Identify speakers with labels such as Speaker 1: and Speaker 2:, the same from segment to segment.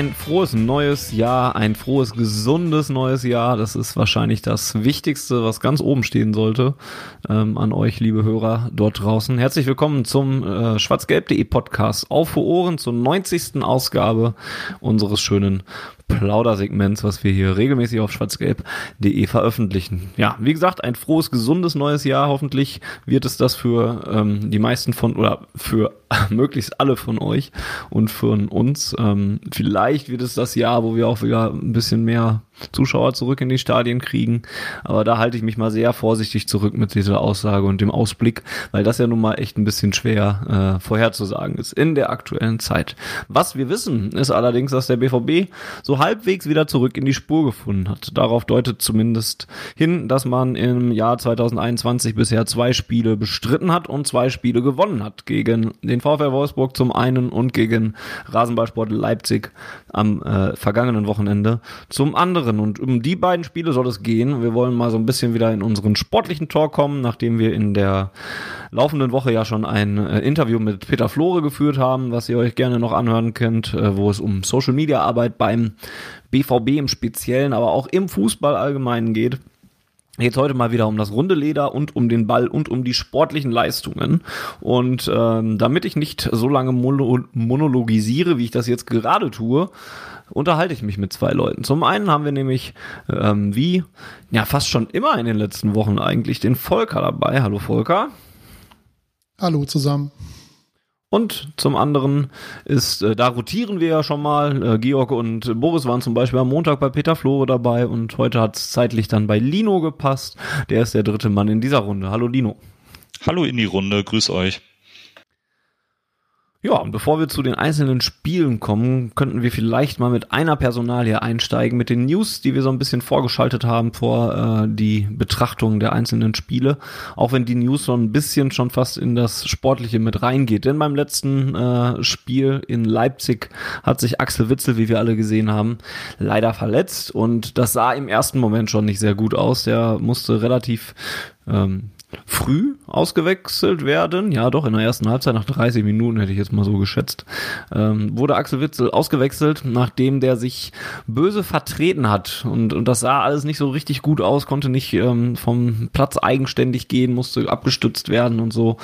Speaker 1: Ein frohes neues Jahr, ein frohes, gesundes neues Jahr. Das ist wahrscheinlich das Wichtigste, was ganz oben stehen sollte ähm, an euch, liebe Hörer dort draußen. Herzlich willkommen zum äh, schwarzgelb.de Podcast auf Ohren zur 90. Ausgabe unseres schönen Plaudersegments, was wir hier regelmäßig auf schwarzgelb.de veröffentlichen. Ja, wie gesagt, ein frohes, gesundes neues Jahr. Hoffentlich wird es das für ähm, die meisten von oder für möglichst alle von euch und für uns. Ähm, vielleicht wird es das Jahr, wo wir auch wieder ein bisschen mehr Zuschauer zurück in die Stadien kriegen. Aber da halte ich mich mal sehr vorsichtig zurück mit dieser Aussage und dem Ausblick, weil das ja nun mal echt ein bisschen schwer äh, vorherzusagen ist in der aktuellen Zeit. Was wir wissen, ist allerdings, dass der BVB so halbwegs wieder zurück in die Spur gefunden hat. Darauf deutet zumindest hin, dass man im Jahr 2021 bisher zwei Spiele bestritten hat und zwei Spiele gewonnen hat. Gegen den VfL Wolfsburg zum einen und gegen Rasenballsport Leipzig am äh, vergangenen Wochenende zum anderen anderen. Und um die beiden Spiele soll es gehen. Wir wollen mal so ein bisschen wieder in unseren sportlichen Talk kommen, nachdem wir in der laufenden Woche ja schon ein äh, Interview mit Peter Flore geführt haben, was ihr euch gerne noch anhören könnt, äh, wo es um Social Media Arbeit beim BVB im Speziellen, aber auch im Fußball allgemein geht. Jetzt heute mal wieder um das runde Leder und um den Ball und um die sportlichen Leistungen. Und ähm, damit ich nicht so lange monologisiere, wie ich das jetzt gerade tue, unterhalte ich mich mit zwei Leuten. Zum einen haben wir nämlich, ähm, wie ja fast schon immer in den letzten Wochen eigentlich, den Volker dabei. Hallo Volker.
Speaker 2: Hallo zusammen.
Speaker 1: Und zum anderen ist, äh, da rotieren wir ja schon mal. Äh, Georg und Boris waren zum Beispiel am Montag bei Peter Flore dabei und heute hat es zeitlich dann bei Lino gepasst. Der ist der dritte Mann in dieser Runde. Hallo Lino.
Speaker 3: Hallo in die Runde, grüß euch.
Speaker 1: Ja, und bevor wir zu den einzelnen Spielen kommen, könnten wir vielleicht mal mit einer Personalie einsteigen, mit den News, die wir so ein bisschen vorgeschaltet haben vor äh, die Betrachtung der einzelnen Spiele. Auch wenn die News so ein bisschen schon fast in das Sportliche mit reingeht. Denn beim letzten äh, Spiel in Leipzig hat sich Axel Witzel, wie wir alle gesehen haben, leider verletzt. Und das sah im ersten Moment schon nicht sehr gut aus. Der musste relativ ähm, früh ausgewechselt werden. Ja, doch, in der ersten Halbzeit nach 30 Minuten hätte ich jetzt mal so geschätzt. Ähm, wurde Axel Witzel ausgewechselt, nachdem der sich böse vertreten hat. Und, und das sah alles nicht so richtig gut aus, konnte nicht ähm, vom Platz eigenständig gehen, musste abgestützt werden und so.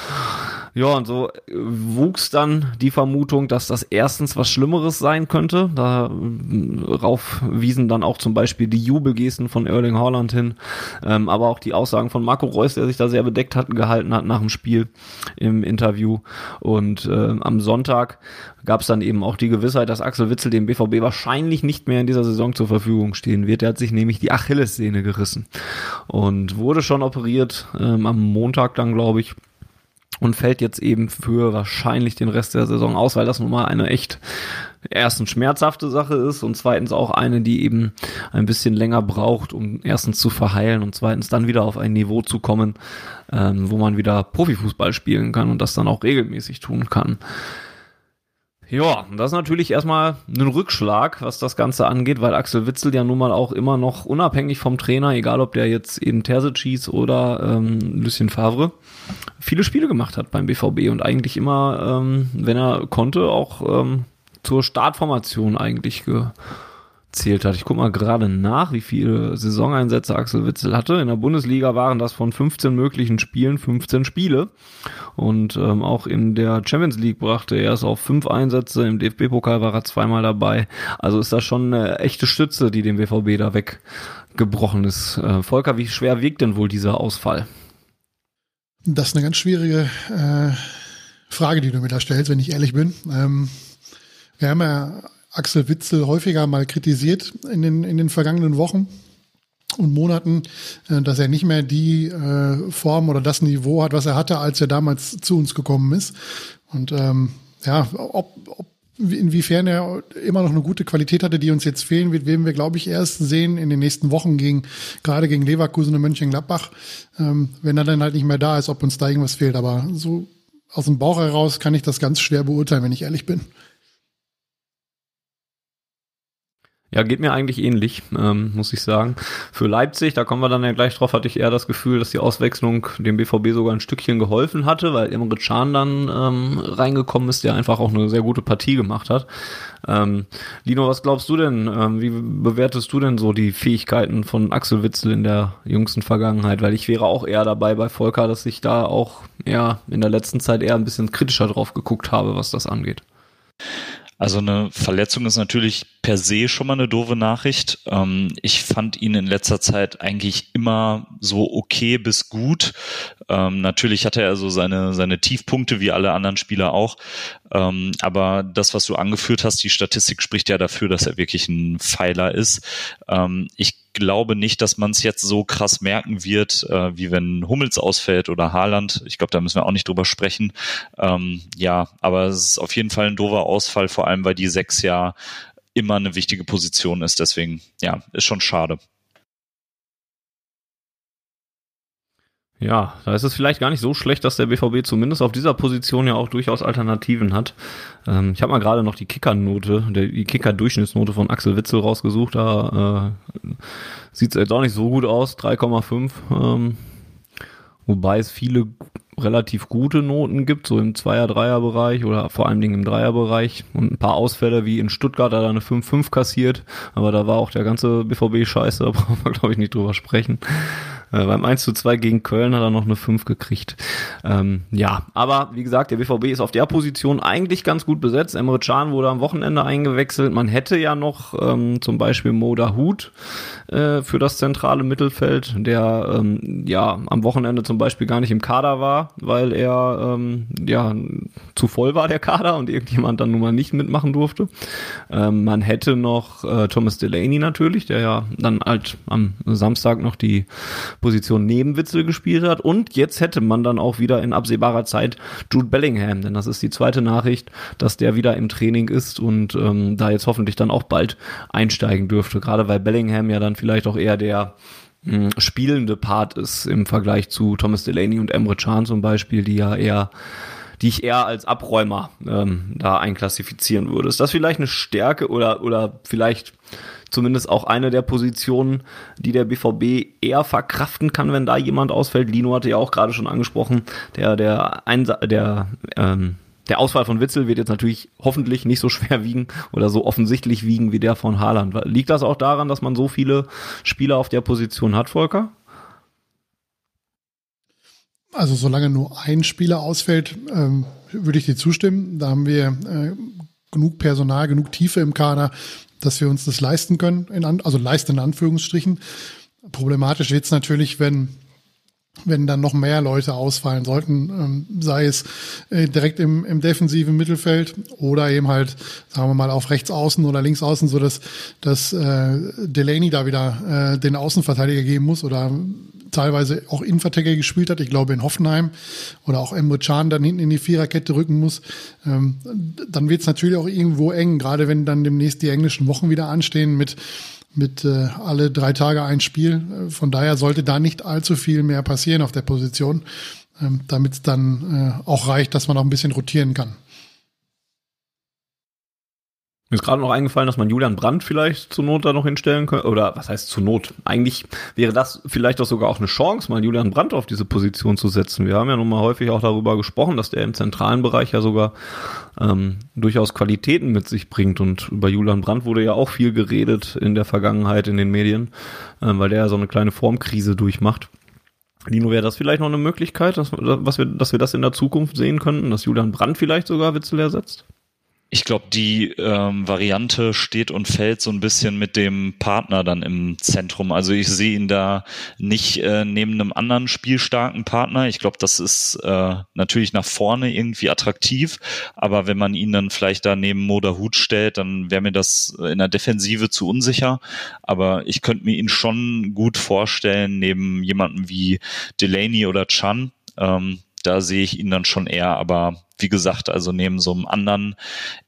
Speaker 1: Ja, und so wuchs dann die Vermutung, dass das erstens was Schlimmeres sein könnte. Darauf wiesen dann auch zum Beispiel die Jubelgesten von Erling Haaland hin, ähm, aber auch die Aussagen von Marco Reus, der sich da sehr bedeckt hat, gehalten hat nach dem Spiel im Interview. Und äh, am Sonntag gab es dann eben auch die Gewissheit, dass Axel Witzel dem BVB wahrscheinlich nicht mehr in dieser Saison zur Verfügung stehen wird. Er hat sich nämlich die Achillessehne gerissen und wurde schon operiert ähm, am Montag dann, glaube ich und fällt jetzt eben für wahrscheinlich den Rest der Saison aus, weil das nun mal eine echt erstens schmerzhafte Sache ist und zweitens auch eine, die eben ein bisschen länger braucht, um erstens zu verheilen und zweitens dann wieder auf ein Niveau zu kommen, ähm, wo man wieder Profifußball spielen kann und das dann auch regelmäßig tun kann. Ja, das ist natürlich erstmal ein Rückschlag, was das Ganze angeht, weil Axel Witzel ja nun mal auch immer noch unabhängig vom Trainer, egal ob der jetzt eben Terzic hieß oder ähm, Lucien Favre, viele Spiele gemacht hat beim BVB und eigentlich immer, ähm, wenn er konnte, auch ähm, zur Startformation eigentlich ge gezählt hat. Ich gucke mal gerade nach, wie viele Saisoneinsätze Axel Witzel hatte. In der Bundesliga waren das von 15 möglichen Spielen 15 Spiele. Und ähm, auch in der Champions League brachte er es auf fünf Einsätze. Im DFB-Pokal war er zweimal dabei. Also ist das schon eine echte Stütze, die dem BVB da weggebrochen ist. Äh, Volker, wie schwer wiegt denn wohl dieser Ausfall?
Speaker 2: Das ist eine ganz schwierige äh, Frage, die du mir da stellst, wenn ich ehrlich bin. Ähm, wir haben ja Axel Witzel häufiger mal kritisiert in den, in den vergangenen Wochen und Monaten, äh, dass er nicht mehr die äh, Form oder das Niveau hat, was er hatte, als er damals zu uns gekommen ist. Und ähm, ja, ob, ob inwiefern er immer noch eine gute Qualität hatte, die uns jetzt fehlen wird, werden wir, glaube ich, erst sehen in den nächsten Wochen gegen, gerade gegen Leverkusen und Mönchengladbach, ähm, wenn er dann halt nicht mehr da ist, ob uns da irgendwas fehlt. Aber so aus dem Bauch heraus kann ich das ganz schwer beurteilen, wenn ich ehrlich bin.
Speaker 1: Ja, geht mir eigentlich ähnlich, ähm, muss ich sagen. Für Leipzig, da kommen wir dann ja gleich drauf, hatte ich eher das Gefühl, dass die Auswechslung dem BVB sogar ein Stückchen geholfen hatte, weil Emre Can dann ähm, reingekommen ist, der einfach auch eine sehr gute Partie gemacht hat. Ähm, Lino, was glaubst du denn? Ähm, wie bewertest du denn so die Fähigkeiten von Axel Witzel in der jüngsten Vergangenheit? Weil ich wäre auch eher dabei bei Volker, dass ich da auch ja in der letzten Zeit eher ein bisschen kritischer drauf geguckt habe, was das angeht.
Speaker 3: Also eine Verletzung ist natürlich per se schon mal eine doofe Nachricht. Ähm, ich fand ihn in letzter Zeit eigentlich immer so okay bis gut. Ähm, natürlich hatte er so seine, seine Tiefpunkte wie alle anderen Spieler auch. Ähm, aber das, was du angeführt hast, die Statistik spricht ja dafür, dass er wirklich ein Pfeiler ist. Ähm, ich glaube nicht, dass man es jetzt so krass merken wird, äh, wie wenn Hummels ausfällt oder Haaland. Ich glaube, da müssen wir auch nicht drüber sprechen. Ähm, ja, aber es ist auf jeden Fall ein doofer Ausfall, vor allem weil die sechs ja immer eine wichtige Position ist. Deswegen, ja, ist schon schade.
Speaker 1: Ja, da ist es vielleicht gar nicht so schlecht, dass der BVB zumindest auf dieser Position ja auch durchaus Alternativen hat. Ähm, ich habe mal gerade noch die Kicker-Note, die Kicker-Durchschnittsnote von Axel Witzel rausgesucht. Da äh, sieht es jetzt auch nicht so gut aus, 3,5. Ähm, wobei es viele relativ gute Noten gibt, so im Zweier-Dreier-Bereich oder vor allen Dingen im Dreier-Bereich und ein paar Ausfälle wie in Stuttgart hat er eine 5-5 kassiert, aber da war auch der ganze BVB scheiße, da brauchen wir glaube ich nicht drüber sprechen. Äh, beim 1 zu 2 gegen Köln hat er noch eine 5 gekriegt. Ähm, ja, aber wie gesagt, der BVB ist auf der Position eigentlich ganz gut besetzt. Emre Can wurde am Wochenende eingewechselt. Man hätte ja noch ähm, zum Beispiel Moda Hut äh, für das zentrale Mittelfeld, der ähm, ja am Wochenende zum Beispiel gar nicht im Kader war, weil er ähm, ja zu voll war der Kader und irgendjemand dann nun mal nicht mitmachen durfte. Ähm, man hätte noch äh, Thomas Delaney natürlich, der ja dann halt am Samstag noch die Position neben Witzel gespielt hat. Und jetzt hätte man dann auch wieder in absehbarer Zeit Jude Bellingham, denn das ist die zweite Nachricht, dass der wieder im Training ist und ähm, da jetzt hoffentlich dann auch bald einsteigen dürfte. Gerade weil Bellingham ja dann vielleicht auch eher der hm, spielende Part ist im Vergleich zu Thomas Delaney und Emre Can zum Beispiel, die ja eher die ich eher als Abräumer ähm, da einklassifizieren würde. Ist das vielleicht eine Stärke oder, oder vielleicht zumindest auch eine der Positionen, die der BVB eher verkraften kann, wenn da jemand ausfällt. Lino hatte ja auch gerade schon angesprochen, der, der, Einsa der, ähm, der Ausfall von Witzel wird jetzt natürlich hoffentlich nicht so schwer wiegen oder so offensichtlich wiegen wie der von Haaland. Liegt das auch daran, dass man so viele Spieler auf der Position hat, Volker?
Speaker 2: Also solange nur ein Spieler ausfällt, ähm, würde ich dir zustimmen. Da haben wir äh, genug Personal, genug Tiefe im Kader, dass wir uns das leisten können, in an, also leisten in Anführungsstrichen. Problematisch wird es natürlich, wenn wenn dann noch mehr Leute ausfallen sollten, ähm, sei es äh, direkt im, im defensiven Mittelfeld oder eben halt, sagen wir mal, auf rechts außen oder links außen, so dass, dass äh, Delaney da wieder äh, den Außenverteidiger geben muss oder teilweise auch Innenverteidiger gespielt hat, ich glaube in Hoffenheim, oder auch Emre Can dann hinten in die Viererkette rücken muss, ähm, dann wird es natürlich auch irgendwo eng, gerade wenn dann demnächst die englischen Wochen wieder anstehen mit mit äh, alle drei Tage ein Spiel. Äh, von daher sollte da nicht allzu viel mehr passieren auf der Position, ähm, damit es dann äh, auch reicht, dass man auch ein bisschen rotieren kann.
Speaker 1: Mir ist gerade noch eingefallen, dass man Julian Brandt vielleicht zur Not da noch hinstellen könnte. Oder was heißt zur Not? Eigentlich wäre das vielleicht auch sogar auch eine Chance, mal Julian Brandt auf diese Position zu setzen. Wir haben ja nun mal häufig auch darüber gesprochen, dass der im zentralen Bereich ja sogar ähm, durchaus Qualitäten mit sich bringt. Und über Julian Brandt wurde ja auch viel geredet in der Vergangenheit in den Medien, ähm, weil der ja so eine kleine Formkrise durchmacht. Lino, wäre das vielleicht noch eine Möglichkeit, dass, was wir, dass wir das in der Zukunft sehen könnten, dass Julian Brandt vielleicht sogar Witzel ersetzt?
Speaker 3: Ich glaube, die ähm, Variante steht und fällt so ein bisschen mit dem Partner dann im Zentrum. Also ich sehe ihn da nicht äh, neben einem anderen spielstarken Partner. Ich glaube, das ist äh, natürlich nach vorne irgendwie attraktiv, aber wenn man ihn dann vielleicht da neben Moda Hut stellt, dann wäre mir das in der Defensive zu unsicher. Aber ich könnte mir ihn schon gut vorstellen neben jemanden wie Delaney oder Chan. Ähm, da sehe ich ihn dann schon eher, aber wie gesagt, also neben so einem anderen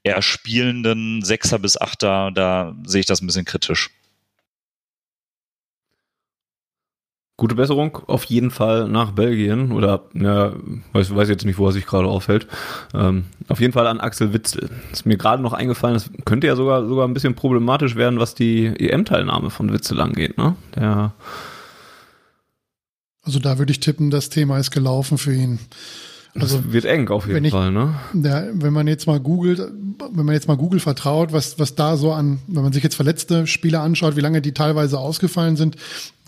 Speaker 3: eher spielenden Sechser bis Achter, da sehe ich das ein bisschen kritisch.
Speaker 1: Gute Besserung auf jeden Fall nach Belgien oder ja, weiß, weiß jetzt nicht, wo er sich gerade aufhält. Ähm, auf jeden Fall an Axel Witzel. Ist mir gerade noch eingefallen, das könnte ja sogar sogar ein bisschen problematisch werden, was die EM-Teilnahme von Witzel angeht. Ne? Der
Speaker 2: also da würde ich tippen, das Thema ist gelaufen für ihn.
Speaker 1: Also das wird eng auf jeden Fall, ne?
Speaker 2: Der, wenn man jetzt mal googelt, wenn man jetzt mal Google vertraut, was, was da so an, wenn man sich jetzt verletzte Spieler anschaut, wie lange die teilweise ausgefallen sind,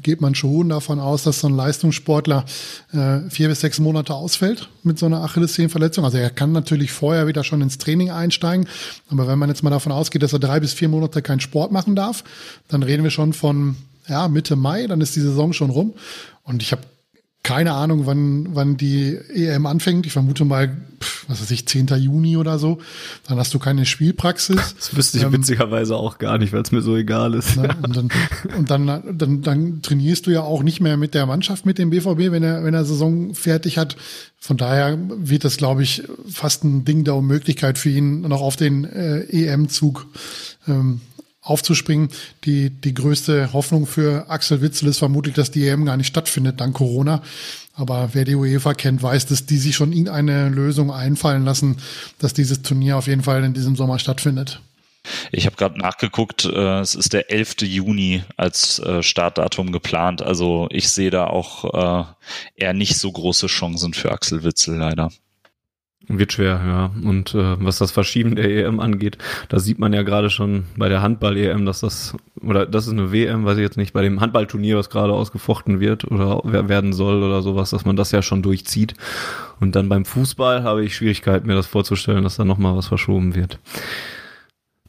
Speaker 2: geht man schon davon aus, dass so ein Leistungssportler äh, vier bis sechs Monate ausfällt mit so einer Achillessehnenverletzung. Also er kann natürlich vorher wieder schon ins Training einsteigen, aber wenn man jetzt mal davon ausgeht, dass er drei bis vier Monate keinen Sport machen darf, dann reden wir schon von ja, Mitte Mai, dann ist die Saison schon rum. Und ich habe keine Ahnung, wann, wann die EM anfängt. Ich vermute mal, was weiß ich, 10. Juni oder so. Dann hast du keine Spielpraxis.
Speaker 1: Das wüsste ich ähm, witzigerweise auch gar nicht, weil es mir so egal ist.
Speaker 2: Ne? Und, dann, und dann, dann, dann trainierst du ja auch nicht mehr mit der Mannschaft, mit dem BVB, wenn er, wenn er Saison fertig hat. Von daher wird das, glaube ich, fast ein Ding der Unmöglichkeit für ihn, noch auf den äh, EM-Zug ähm, aufzuspringen. Die, die größte Hoffnung für Axel Witzel ist vermutlich, dass die EM gar nicht stattfindet dank Corona. Aber wer die UEFA kennt, weiß, dass die sich schon irgendeine Lösung einfallen lassen, dass dieses Turnier auf jeden Fall in diesem Sommer stattfindet.
Speaker 3: Ich habe gerade nachgeguckt, äh, es ist der 11. Juni als äh, Startdatum geplant. Also ich sehe da auch äh, eher nicht so große Chancen für Axel Witzel leider.
Speaker 1: Wird schwer, ja. Und äh, was das Verschieben der EM angeht, da sieht man ja gerade schon bei der Handball-EM, dass das, oder das ist eine WM, weiß ich jetzt nicht, bei dem Handballturnier, was gerade ausgefochten wird oder werden soll oder sowas, dass man das ja schon durchzieht. Und dann beim Fußball habe ich Schwierigkeiten, mir das vorzustellen, dass da nochmal was verschoben wird.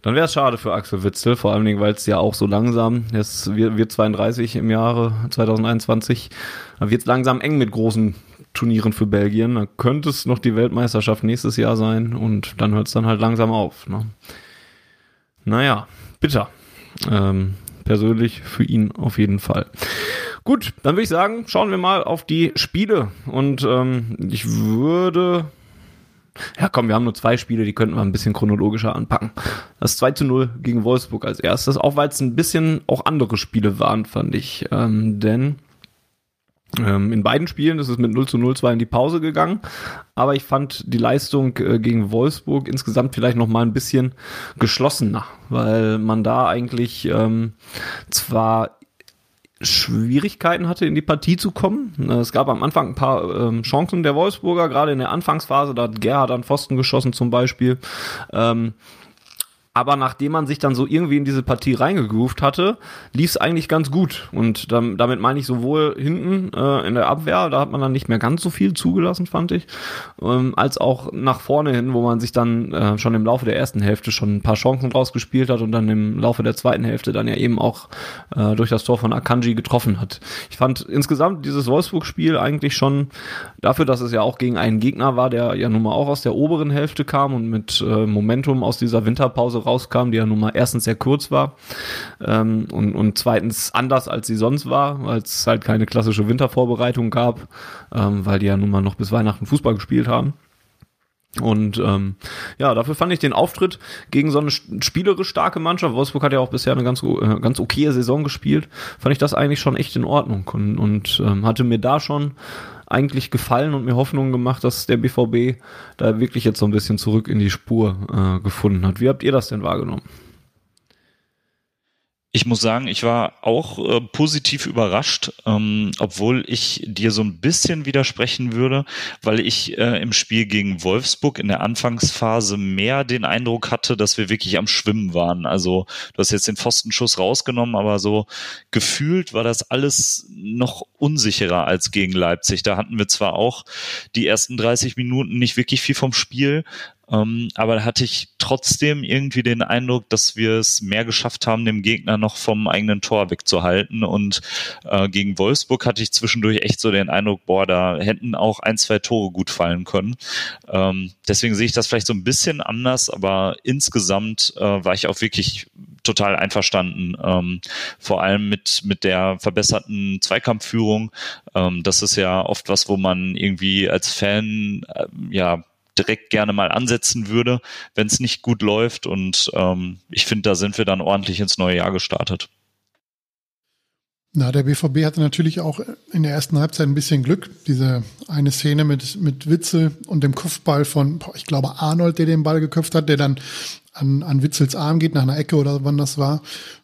Speaker 1: Dann wäre es schade für Axel Witzel, vor allen Dingen, weil es ja auch so langsam, jetzt wird, wird 32 im Jahre 2021, wird es langsam eng mit großen Turnieren für Belgien. Da könnte es noch die Weltmeisterschaft nächstes Jahr sein und dann hört es dann halt langsam auf. Ne? Naja, bitter. Ähm, persönlich für ihn auf jeden Fall. Gut, dann würde ich sagen, schauen wir mal auf die Spiele. Und ähm, ich würde. Ja, komm, wir haben nur zwei Spiele, die könnten wir ein bisschen chronologischer anpacken. Das 2 zu 0 gegen Wolfsburg als erstes, auch weil es ein bisschen auch andere Spiele waren, fand ich. Ähm, denn in beiden Spielen ist es mit 0 zu 0 zwar in die Pause gegangen, aber ich fand die Leistung äh, gegen Wolfsburg insgesamt vielleicht noch mal ein bisschen geschlossener, weil man da eigentlich ähm, zwar Schwierigkeiten hatte, in die Partie zu kommen. Es gab am Anfang ein paar ähm, Chancen der Wolfsburger, gerade in der Anfangsphase, da hat Gerhard an Pfosten geschossen zum Beispiel. Ähm, aber nachdem man sich dann so irgendwie in diese Partie reingegroovt hatte, lief es eigentlich ganz gut. Und dann, damit meine ich sowohl hinten äh, in der Abwehr, da hat man dann nicht mehr ganz so viel zugelassen, fand ich, ähm, als auch nach vorne hin, wo man sich dann äh, schon im Laufe der ersten Hälfte schon ein paar Chancen rausgespielt hat und dann im Laufe der zweiten Hälfte dann ja eben auch äh, durch das Tor von Akanji getroffen hat. Ich fand insgesamt dieses Wolfsburg-Spiel eigentlich schon dafür, dass es ja auch gegen einen Gegner war, der ja nun mal auch aus der oberen Hälfte kam und mit äh, Momentum aus dieser Winterpause rauskam, die ja nun mal erstens sehr kurz war ähm, und, und zweitens anders als sie sonst war, weil es halt keine klassische Wintervorbereitung gab, ähm, weil die ja nun mal noch bis Weihnachten Fußball gespielt haben. Und ähm, ja, dafür fand ich den Auftritt gegen so eine spielerisch starke Mannschaft. Wolfsburg hat ja auch bisher eine ganz, äh, ganz okaye Saison gespielt. Fand ich das eigentlich schon echt in Ordnung und, und ähm, hatte mir da schon eigentlich gefallen und mir Hoffnung gemacht, dass der BVB da wirklich jetzt so ein bisschen zurück in die Spur äh, gefunden hat. Wie habt ihr das denn wahrgenommen?
Speaker 3: Ich muss sagen, ich war auch äh, positiv überrascht, ähm, obwohl ich dir so ein bisschen widersprechen würde, weil ich äh, im Spiel gegen Wolfsburg in der Anfangsphase mehr den Eindruck hatte, dass wir wirklich am Schwimmen waren. Also du hast jetzt den Pfostenschuss rausgenommen, aber so gefühlt war das alles noch unsicherer als gegen Leipzig. Da hatten wir zwar auch die ersten 30 Minuten nicht wirklich viel vom Spiel, ähm, aber da hatte ich trotzdem irgendwie den Eindruck, dass wir es mehr geschafft haben, dem Gegner noch vom eigenen Tor wegzuhalten. Und äh, gegen Wolfsburg hatte ich zwischendurch echt so den Eindruck, boah, da hätten auch ein, zwei Tore gut fallen können. Ähm, deswegen sehe ich das vielleicht so ein bisschen anders, aber insgesamt äh, war ich auch wirklich total einverstanden. Ähm, vor allem mit, mit der verbesserten Zweikampfführung. Ähm, das ist ja oft was, wo man irgendwie als Fan äh, ja direkt gerne mal ansetzen würde, wenn es nicht gut läuft. Und ähm, ich finde, da sind wir dann ordentlich ins neue Jahr gestartet.
Speaker 2: Na, der BVB hatte natürlich auch in der ersten Halbzeit ein bisschen Glück. Diese eine Szene mit, mit Witzel und dem Kopfball von, ich glaube, Arnold, der den Ball geköpft hat, der dann an, an Witzels Arm geht, nach einer Ecke oder wann das war,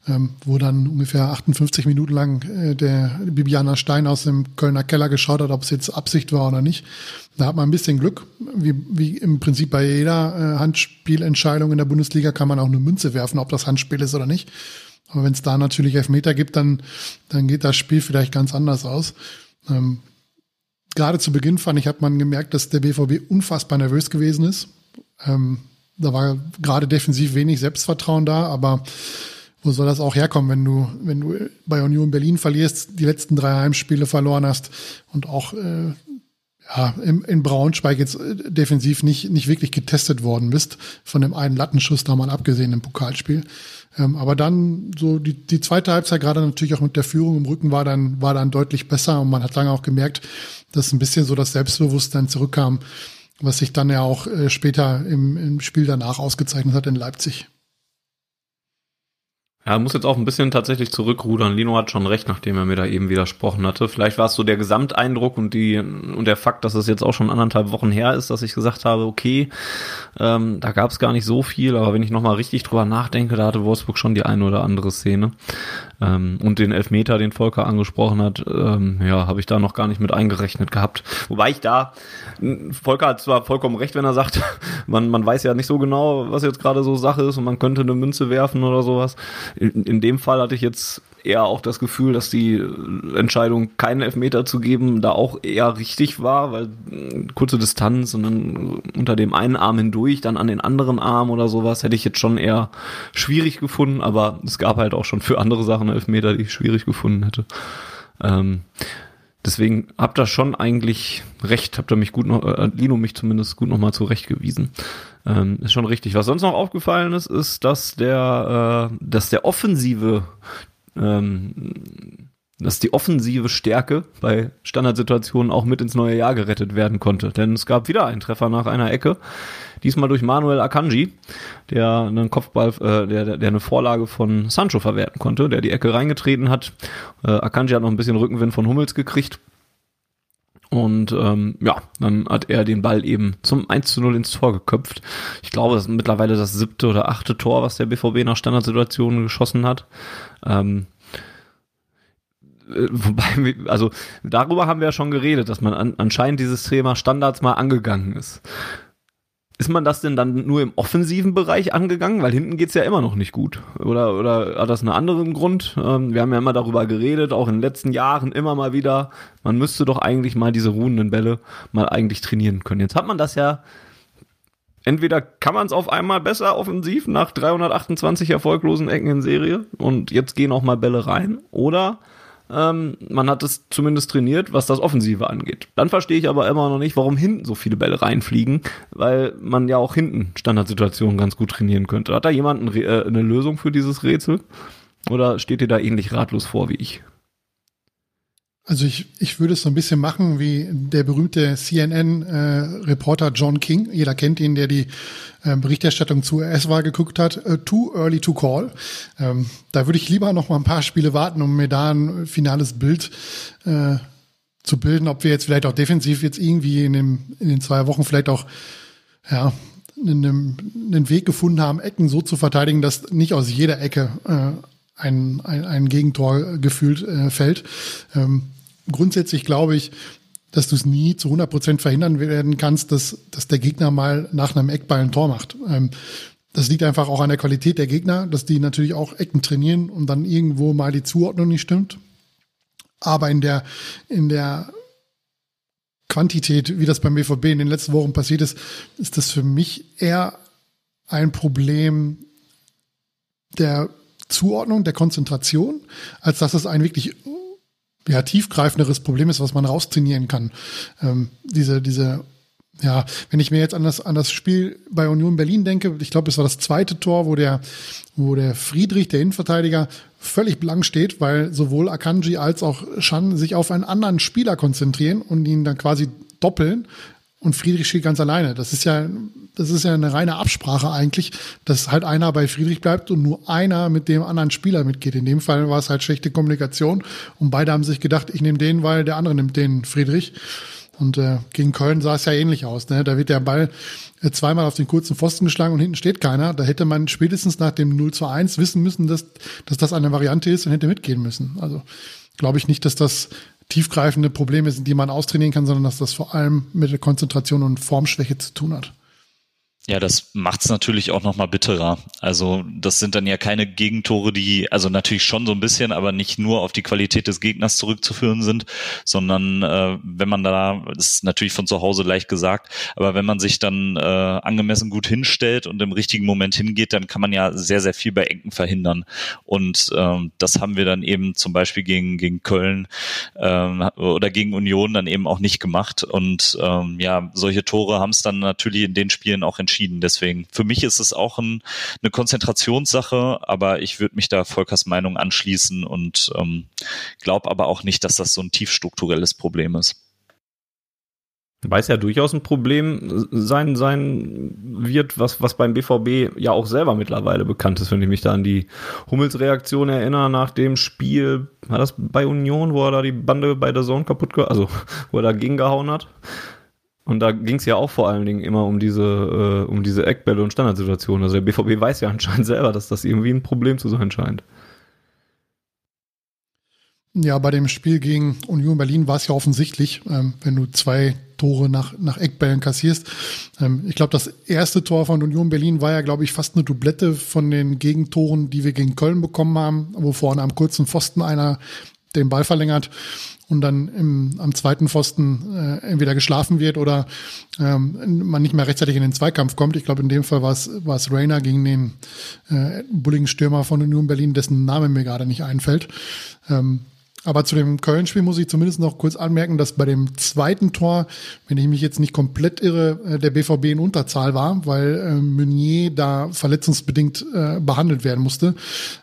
Speaker 2: ähm, wo dann ungefähr 58 Minuten lang äh, der Bibiana Stein aus dem Kölner Keller geschaut hat, ob es jetzt Absicht war oder nicht. Da hat man ein bisschen Glück. Wie, wie im Prinzip bei jeder äh, Handspielentscheidung in der Bundesliga kann man auch eine Münze werfen, ob das Handspiel ist oder nicht. Aber wenn es da natürlich Elfmeter gibt, dann, dann geht das Spiel vielleicht ganz anders aus. Ähm, gerade zu Beginn fand ich, hat man gemerkt, dass der BVB unfassbar nervös gewesen ist. Ähm, da war gerade defensiv wenig Selbstvertrauen da, aber wo soll das auch herkommen, wenn du, wenn du bei Union Berlin verlierst, die letzten drei Heimspiele verloren hast und auch äh, ja, in, in Braunschweig jetzt äh, defensiv nicht, nicht wirklich getestet worden bist, von dem einen Lattenschuss da mal abgesehen im Pokalspiel. Ähm, aber dann so die, die zweite Halbzeit, gerade natürlich auch mit der Führung im Rücken, war dann, war dann deutlich besser und man hat lange auch gemerkt, dass ein bisschen so das Selbstbewusstsein zurückkam, was sich dann ja auch äh, später im, im Spiel danach ausgezeichnet hat in Leipzig.
Speaker 1: Ja, muss jetzt auch ein bisschen tatsächlich zurückrudern. Lino hat schon recht, nachdem er mir da eben widersprochen hatte. Vielleicht war es so der Gesamteindruck und die und der Fakt, dass es jetzt auch schon anderthalb Wochen her ist, dass ich gesagt habe, okay, ähm, da gab es gar nicht so viel, aber wenn ich nochmal richtig drüber nachdenke, da hatte Wolfsburg schon die eine oder andere Szene. Ähm, und den Elfmeter, den Volker angesprochen hat, ähm, ja, habe ich da noch gar nicht mit eingerechnet gehabt. Wobei ich da, Volker hat zwar vollkommen recht, wenn er sagt, man, man weiß ja nicht so genau, was jetzt gerade so Sache ist und man könnte eine Münze werfen oder sowas. In, in dem Fall hatte ich jetzt eher auch das Gefühl, dass die Entscheidung, keinen Elfmeter zu geben, da auch eher richtig war, weil äh, kurze Distanz und dann unter dem einen Arm hindurch, dann an den anderen Arm oder sowas, hätte ich jetzt schon eher schwierig gefunden, aber es gab halt auch schon für andere Sachen Elfmeter, die ich schwierig gefunden hätte. Ähm, deswegen habt ihr schon eigentlich recht, habt ihr mich gut noch, äh, Lino mich zumindest gut nochmal zurechtgewiesen. Ähm, ist schon richtig. Was sonst noch aufgefallen ist, ist, dass der, äh, dass der offensive ähm, dass die offensive Stärke bei Standardsituationen auch mit ins neue Jahr gerettet werden konnte. Denn es gab wieder einen Treffer nach einer Ecke, diesmal durch Manuel Akanji, der einen Kopfball, äh, der, der eine Vorlage von Sancho verwerten konnte, der die Ecke reingetreten hat. Äh, Akanji hat noch ein bisschen Rückenwind von Hummels gekriegt. Und ähm, ja, dann hat er den Ball eben zum 1 zu 0 ins Tor geköpft. Ich glaube, das ist mittlerweile das siebte oder achte Tor, was der BVB nach Standardsituationen geschossen hat. Ähm, äh, wobei, also darüber haben wir ja schon geredet, dass man an, anscheinend dieses Thema Standards mal angegangen ist. Ist man das denn dann nur im offensiven Bereich angegangen? Weil hinten geht's ja immer noch nicht gut. Oder, oder hat das einen anderen Grund? Ähm, wir haben ja immer darüber geredet, auch in den letzten Jahren immer mal wieder. Man müsste doch eigentlich mal diese ruhenden Bälle mal eigentlich trainieren können. Jetzt hat man das ja entweder kann man es auf einmal besser offensiv nach 328 erfolglosen Ecken in Serie und jetzt gehen auch mal Bälle rein oder ähm, man hat es zumindest trainiert, was das Offensive angeht. Dann verstehe ich aber immer noch nicht, warum hinten so viele Bälle reinfliegen, weil man ja auch hinten Standardsituationen ganz gut trainieren könnte. Hat da jemand äh, eine Lösung für dieses Rätsel? Oder steht ihr da ähnlich ratlos vor wie ich?
Speaker 2: Also ich, ich würde es so ein bisschen machen wie der berühmte CNN-Reporter äh, John King. Jeder kennt ihn, der die äh, Berichterstattung zu US-Wahl geguckt hat. Uh, too early to call. Ähm, da würde ich lieber noch mal ein paar Spiele warten, um mir da ein finales Bild äh, zu bilden, ob wir jetzt vielleicht auch defensiv jetzt irgendwie in, dem, in den zwei Wochen vielleicht auch ja, einen, einen Weg gefunden haben, Ecken so zu verteidigen, dass nicht aus jeder Ecke äh, ein, ein, ein Gegentor gefühlt äh, fällt. Ähm, grundsätzlich glaube ich, dass du es nie zu 100 Prozent verhindern werden kannst, dass, dass der Gegner mal nach einem Eckball ein Tor macht. Ähm, das liegt einfach auch an der Qualität der Gegner, dass die natürlich auch Ecken trainieren und dann irgendwo mal die Zuordnung nicht stimmt. Aber in der, in der Quantität, wie das beim BVB in den letzten Wochen passiert ist, ist das für mich eher ein Problem der Zuordnung, der Konzentration, als dass es ein wirklich ja, tiefgreifenderes Problem ist, was man raustrainieren kann. Ähm, diese, diese Ja, wenn ich mir jetzt an das, an das Spiel bei Union Berlin denke, ich glaube, es war das zweite Tor, wo der, wo der Friedrich, der Innenverteidiger, völlig blank steht, weil sowohl Akanji als auch Schan sich auf einen anderen Spieler konzentrieren und ihn dann quasi doppeln und Friedrich steht ganz alleine. Das ist ja, das ist ja eine reine Absprache eigentlich, dass halt einer bei Friedrich bleibt und nur einer mit dem anderen Spieler mitgeht. In dem Fall war es halt schlechte Kommunikation und beide haben sich gedacht, ich nehme den, weil der andere nimmt den Friedrich. Und äh, gegen Köln sah es ja ähnlich aus. Ne? Da wird der Ball äh, zweimal auf den kurzen Pfosten geschlagen und hinten steht keiner. Da hätte man spätestens nach dem 0 zu 1 wissen müssen, dass, dass das eine Variante ist und hätte mitgehen müssen. Also glaube ich nicht, dass das tiefgreifende Probleme sind, die man austrainieren kann, sondern dass das vor allem mit der Konzentration und Formschwäche zu tun hat.
Speaker 3: Ja, das macht's natürlich auch nochmal bitterer. Also das sind dann ja keine Gegentore, die, also natürlich schon so ein bisschen, aber nicht nur auf die Qualität des Gegners zurückzuführen sind, sondern äh, wenn man da, das ist natürlich von zu Hause leicht gesagt, aber wenn man sich dann äh, angemessen gut hinstellt und im richtigen Moment hingeht, dann kann man ja sehr, sehr viel bei Enken verhindern. Und ähm, das haben wir dann eben zum Beispiel gegen, gegen Köln ähm, oder gegen Union dann eben auch nicht gemacht. Und ähm, ja, solche Tore haben es dann natürlich in den Spielen auch entschieden entschieden. Deswegen, für mich ist es auch ein, eine Konzentrationssache, aber ich würde mich da Volkers Meinung anschließen und ähm, glaube aber auch nicht, dass das so ein tiefstrukturelles Problem ist.
Speaker 1: Weiß ja durchaus ein Problem sein, sein wird, was, was beim BVB ja auch selber mittlerweile bekannt ist, wenn ich mich da an die Hummels-Reaktion erinnere nach dem Spiel, war das bei Union, wo er da die Bande bei der Zone kaputt, also wo er da gegengehauen hat. Und da ging es ja auch vor allen Dingen immer um diese, äh, um diese Eckbälle und Standardsituationen. Also der BVB weiß ja anscheinend selber, dass das irgendwie ein Problem zu sein scheint.
Speaker 2: Ja, bei dem Spiel gegen Union Berlin war es ja offensichtlich, ähm, wenn du zwei Tore nach, nach Eckbällen kassierst. Ähm, ich glaube, das erste Tor von Union Berlin war ja, glaube ich, fast eine Doublette von den Gegentoren, die wir gegen Köln bekommen haben, wo vorne am kurzen Pfosten einer den Ball verlängert und dann im, am zweiten Pfosten äh, entweder geschlafen wird oder ähm, man nicht mehr rechtzeitig in den Zweikampf kommt. Ich glaube, in dem Fall war es war es Rainer gegen den äh, bulligen Stürmer von Union Berlin, dessen Name mir gerade nicht einfällt. Ähm, aber zu dem Köln-Spiel muss ich zumindest noch kurz anmerken, dass bei dem zweiten Tor, wenn ich mich jetzt nicht komplett irre, äh, der BVB in Unterzahl war, weil äh, Meunier da verletzungsbedingt äh, behandelt werden musste.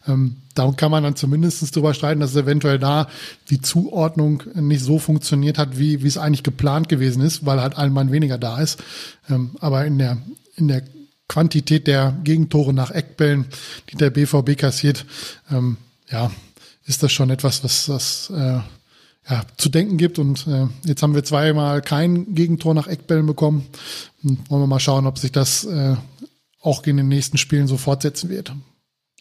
Speaker 2: Ähm, darum kann man dann zumindest darüber streiten, dass eventuell da die Zuordnung nicht so funktioniert hat, wie, wie es eigentlich geplant gewesen ist, weil halt ein Mann weniger da ist. Ähm, aber in der, in der Quantität der Gegentore nach Eckbällen, die der BVB kassiert, ähm, ja, ist das schon etwas, was das äh, ja, zu denken gibt. Und äh, jetzt haben wir zweimal kein Gegentor nach Eckbällen bekommen. Und wollen wir mal schauen, ob sich das äh, auch in den nächsten Spielen so fortsetzen wird.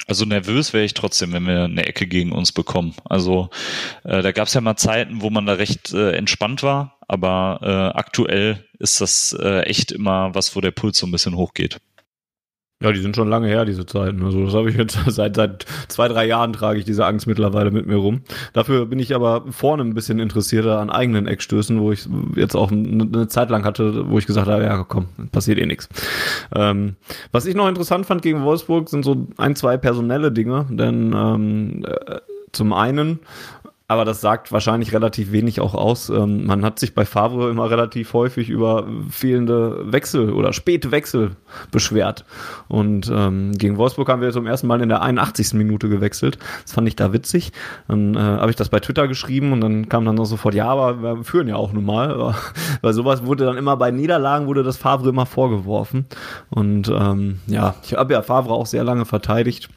Speaker 3: Also nervös wäre ich trotzdem, wenn wir eine Ecke gegen uns bekommen. Also äh, da gab es ja mal Zeiten, wo man da recht äh, entspannt war, aber äh, aktuell ist das äh, echt immer was, wo der Puls so ein bisschen hochgeht.
Speaker 1: Ja, die sind schon lange her, diese Zeiten. Also das habe ich jetzt seit seit zwei, drei Jahren trage ich diese Angst mittlerweile mit mir rum. Dafür bin ich aber vorne ein bisschen interessierter an eigenen Eckstößen, wo ich jetzt auch eine Zeit lang hatte, wo ich gesagt habe, ja komm, passiert eh nichts. Ähm, was ich noch interessant fand gegen Wolfsburg, sind so ein, zwei personelle Dinge. Denn ähm, äh, zum einen aber das sagt wahrscheinlich relativ wenig auch aus. Ähm, man hat sich bei Favre immer relativ häufig über fehlende Wechsel oder späte Wechsel beschwert. Und ähm, gegen Wolfsburg haben wir zum ersten Mal in der 81. Minute gewechselt. Das fand ich da witzig. Dann äh, habe ich das bei Twitter geschrieben und dann kam dann noch sofort, ja, aber wir führen ja auch nun mal. Weil sowas wurde dann immer bei Niederlagen, wurde das Favre immer vorgeworfen. Und ähm, ja, ich habe ja Favre auch sehr lange verteidigt.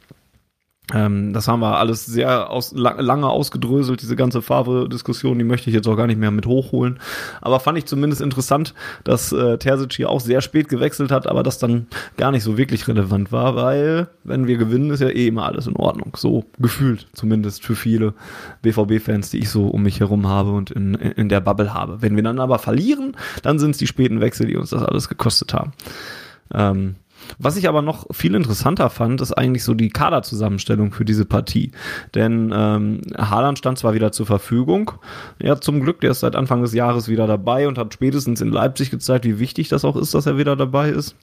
Speaker 1: Ähm, das haben wir alles sehr aus, lange ausgedröselt, diese ganze Favre-Diskussion, die möchte ich jetzt auch gar nicht mehr mit hochholen. Aber fand ich zumindest interessant, dass äh, Terzic hier auch sehr spät gewechselt hat, aber das dann gar nicht so wirklich relevant war, weil wenn wir gewinnen, ist ja eh immer alles in Ordnung. So gefühlt zumindest für viele BVB-Fans, die ich so um mich herum habe und in, in der Bubble habe. Wenn wir dann aber verlieren, dann sind es die späten Wechsel, die uns das alles gekostet haben. Ähm, was ich aber noch viel interessanter fand, ist eigentlich so die Kaderzusammenstellung für diese Partie. Denn ähm, Haaland stand zwar wieder zur Verfügung, ja zum Glück, der ist seit Anfang des Jahres wieder dabei und hat spätestens in Leipzig gezeigt, wie wichtig das auch ist, dass er wieder dabei ist.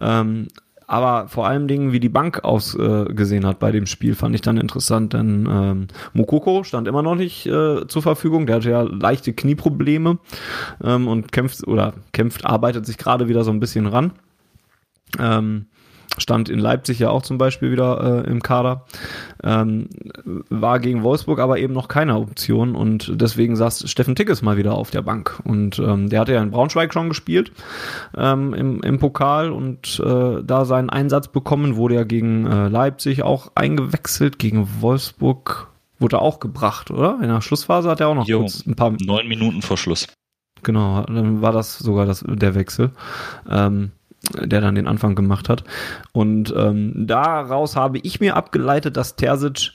Speaker 1: Ähm, aber vor allen Dingen, wie die Bank ausgesehen äh, hat bei dem Spiel, fand ich dann interessant, denn ähm, Mokoko stand immer noch nicht äh, zur Verfügung. Der hatte ja leichte Knieprobleme ähm, und kämpft oder kämpft, arbeitet sich gerade wieder so ein bisschen ran. Ähm, stand in Leipzig ja auch zum Beispiel wieder äh, im Kader, ähm, war gegen Wolfsburg aber eben noch keine Option und deswegen saß Steffen Tickes mal wieder auf der Bank und ähm, der hatte ja in Braunschweig schon gespielt ähm, im, im Pokal und äh, da seinen Einsatz bekommen, wurde ja gegen äh, Leipzig auch eingewechselt, gegen Wolfsburg wurde er auch gebracht, oder? In der Schlussphase hat er auch noch
Speaker 3: jo, kurz ein paar neun Minuten vor Schluss.
Speaker 1: Genau, dann war das sogar das, der Wechsel. Ähm, der dann den Anfang gemacht hat. Und ähm, daraus habe ich mir abgeleitet, dass Terzic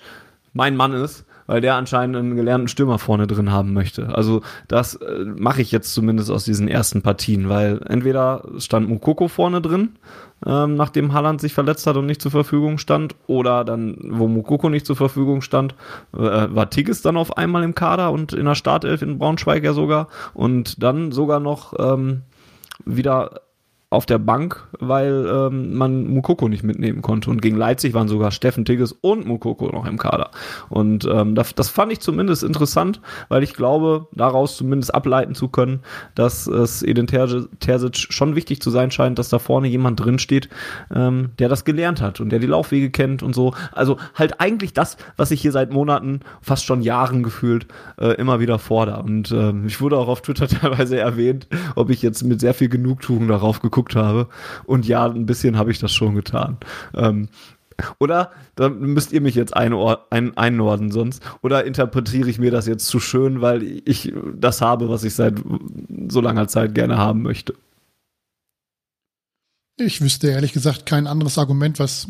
Speaker 1: mein Mann ist, weil der anscheinend einen gelernten Stürmer vorne drin haben möchte. Also das äh, mache ich jetzt zumindest aus diesen ersten Partien, weil entweder stand Mukoko vorne drin, ähm, nachdem Haaland sich verletzt hat und nicht zur Verfügung stand, oder dann, wo Mukoko nicht zur Verfügung stand, äh, war Tigges dann auf einmal im Kader und in der Startelf in Braunschweig ja sogar und dann sogar noch ähm, wieder auf der Bank, weil ähm, man Mukoko nicht mitnehmen konnte. Und gegen Leipzig waren sogar Steffen Tigges und Mukoko noch im Kader. Und ähm, das, das fand ich zumindest interessant, weil ich glaube, daraus zumindest ableiten zu können, dass es Eden Terzic schon wichtig zu sein scheint, dass da vorne jemand drin steht, ähm, der das gelernt hat und der die Laufwege kennt und so. Also halt eigentlich das, was ich hier seit Monaten, fast schon Jahren gefühlt, äh, immer wieder fordere. Und äh, ich wurde auch auf Twitter teilweise erwähnt, ob ich jetzt mit sehr viel Genugtuung darauf geguckt geguckt habe. Und ja, ein bisschen habe ich das schon getan. Ähm, oder da müsst ihr mich jetzt ein einordnen sonst. Oder interpretiere ich mir das jetzt zu schön, weil ich das habe, was ich seit so langer Zeit gerne haben möchte.
Speaker 2: Ich wüsste ehrlich gesagt kein anderes Argument, was,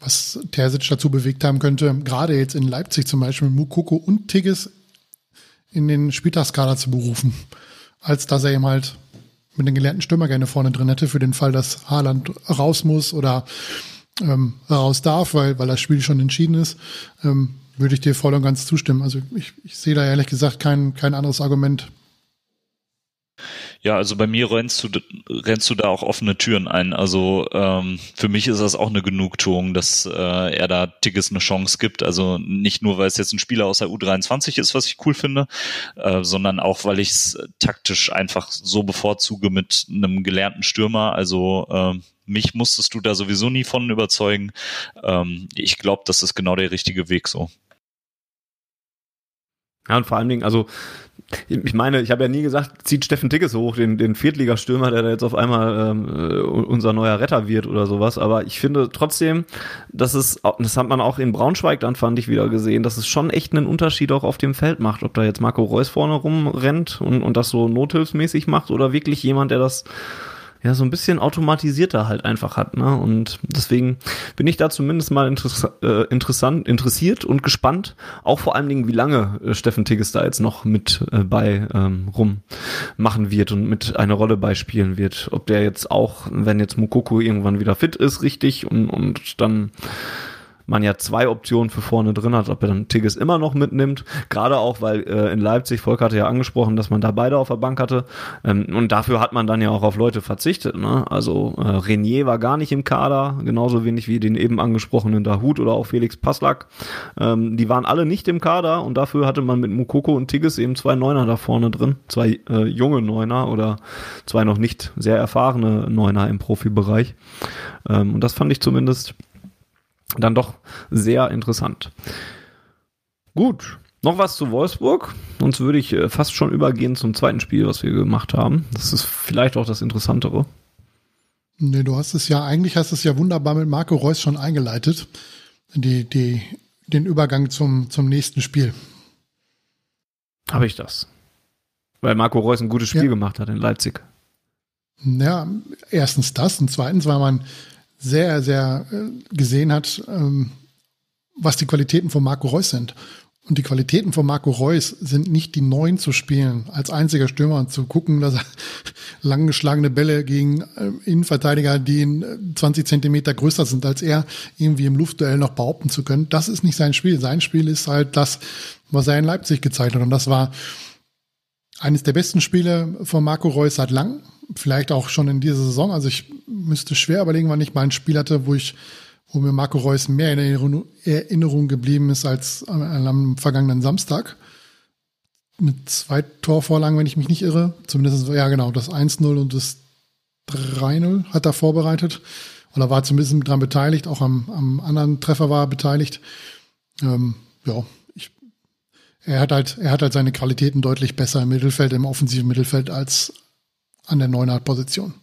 Speaker 2: was Terzic dazu bewegt haben könnte, gerade jetzt in Leipzig zum Beispiel Mukoko und Tigges in den Spieltagskader zu berufen, als dass er ihm halt mit den gelernten Stürmer gerne vorne drin hätte, für den Fall, dass Haaland raus muss oder ähm, raus darf, weil, weil das Spiel schon entschieden ist, ähm, würde ich dir voll und ganz zustimmen. Also ich, ich sehe da ehrlich gesagt kein, kein anderes Argument.
Speaker 3: Ja, also bei mir rennst du, rennst du da auch offene Türen ein. Also ähm, für mich ist das auch eine Genugtuung, dass äh, er da Tickets eine Chance gibt. Also nicht nur, weil es jetzt ein Spieler aus der U23 ist, was ich cool finde, äh, sondern auch, weil ich es taktisch einfach so bevorzuge mit einem gelernten Stürmer. Also äh, mich musstest du da sowieso nie von überzeugen. Ähm, ich glaube, das ist genau der richtige Weg so.
Speaker 1: Ja, und vor allen Dingen, also ich meine, ich habe ja nie gesagt, zieht Steffen Tickes hoch, den, den Viertligastürmer, der da jetzt auf einmal ähm, äh, unser neuer Retter wird oder sowas. Aber ich finde trotzdem, dass es, das hat man auch in Braunschweig dann, fand ich, wieder gesehen, dass es schon echt einen Unterschied auch auf dem Feld macht. Ob da jetzt Marco Reus vorne rumrennt und, und das so nothilfsmäßig macht oder wirklich jemand, der das ja so ein bisschen automatisierter halt einfach hat. Ne? Und deswegen bin ich da zumindest mal interess äh, interessant, interessiert und gespannt, auch vor allen Dingen, wie lange äh, Steffen Tigges da jetzt noch mit äh, bei ähm, rum machen wird und mit eine Rolle beispielen wird. Ob der jetzt auch, wenn jetzt Mukoko irgendwann wieder fit ist, richtig und, und dann man ja zwei Optionen für vorne drin hat, ob er dann Tigges immer noch mitnimmt. Gerade auch, weil äh, in Leipzig, Volk hatte ja angesprochen, dass man da beide auf der Bank hatte. Ähm, und dafür hat man dann ja auch auf Leute verzichtet. Ne? Also äh, Renier war gar nicht im Kader, genauso wenig wie den eben angesprochenen Dahut oder auch Felix Passlack. Ähm, die waren alle nicht im Kader und dafür hatte man mit Mukoko und Tigges eben zwei Neuner da vorne drin. Zwei äh, junge Neuner oder zwei noch nicht sehr erfahrene Neuner im Profibereich. Ähm, und das fand ich zumindest dann doch sehr interessant. Gut, noch was zu Wolfsburg. Sonst würde ich äh, fast schon übergehen zum zweiten Spiel, was wir gemacht haben. Das ist vielleicht auch das Interessantere.
Speaker 2: Nee, du hast es ja, eigentlich hast es ja wunderbar mit Marco Reus schon eingeleitet. Die, die, den Übergang zum, zum nächsten Spiel.
Speaker 1: Habe ich das? Weil Marco Reus ein gutes Spiel ja. gemacht hat in Leipzig.
Speaker 2: Ja, erstens das und zweitens, weil man sehr, sehr äh, gesehen hat, ähm, was die Qualitäten von Marco Reus sind. Und die Qualitäten von Marco Reus sind nicht die neuen zu spielen, als einziger Stürmer und zu gucken, dass er lang geschlagene Bälle gegen äh, Innenverteidiger, die 20 äh, Zentimeter größer sind als er, irgendwie im Luftduell noch behaupten zu können. Das ist nicht sein Spiel. Sein Spiel ist halt das, was er in Leipzig gezeigt hat. Und das war eines der besten Spiele von Marco Reus seit langem. Vielleicht auch schon in dieser Saison. Also ich müsste schwer überlegen, wann ich mal ein Spiel hatte, wo ich, wo mir Marco Reus mehr in Erinnerung, Erinnerung geblieben ist als am, am vergangenen Samstag. Mit zwei Torvorlagen, wenn ich mich nicht irre. Zumindest, ja genau, das 1-0 und das 3-0 hat er vorbereitet. Oder war zumindest daran beteiligt, auch am, am anderen Treffer war er beteiligt. Ähm, ja, ich, er hat halt, er hat halt seine Qualitäten deutlich besser im Mittelfeld, im offensiven Mittelfeld als an der Neunart-Position.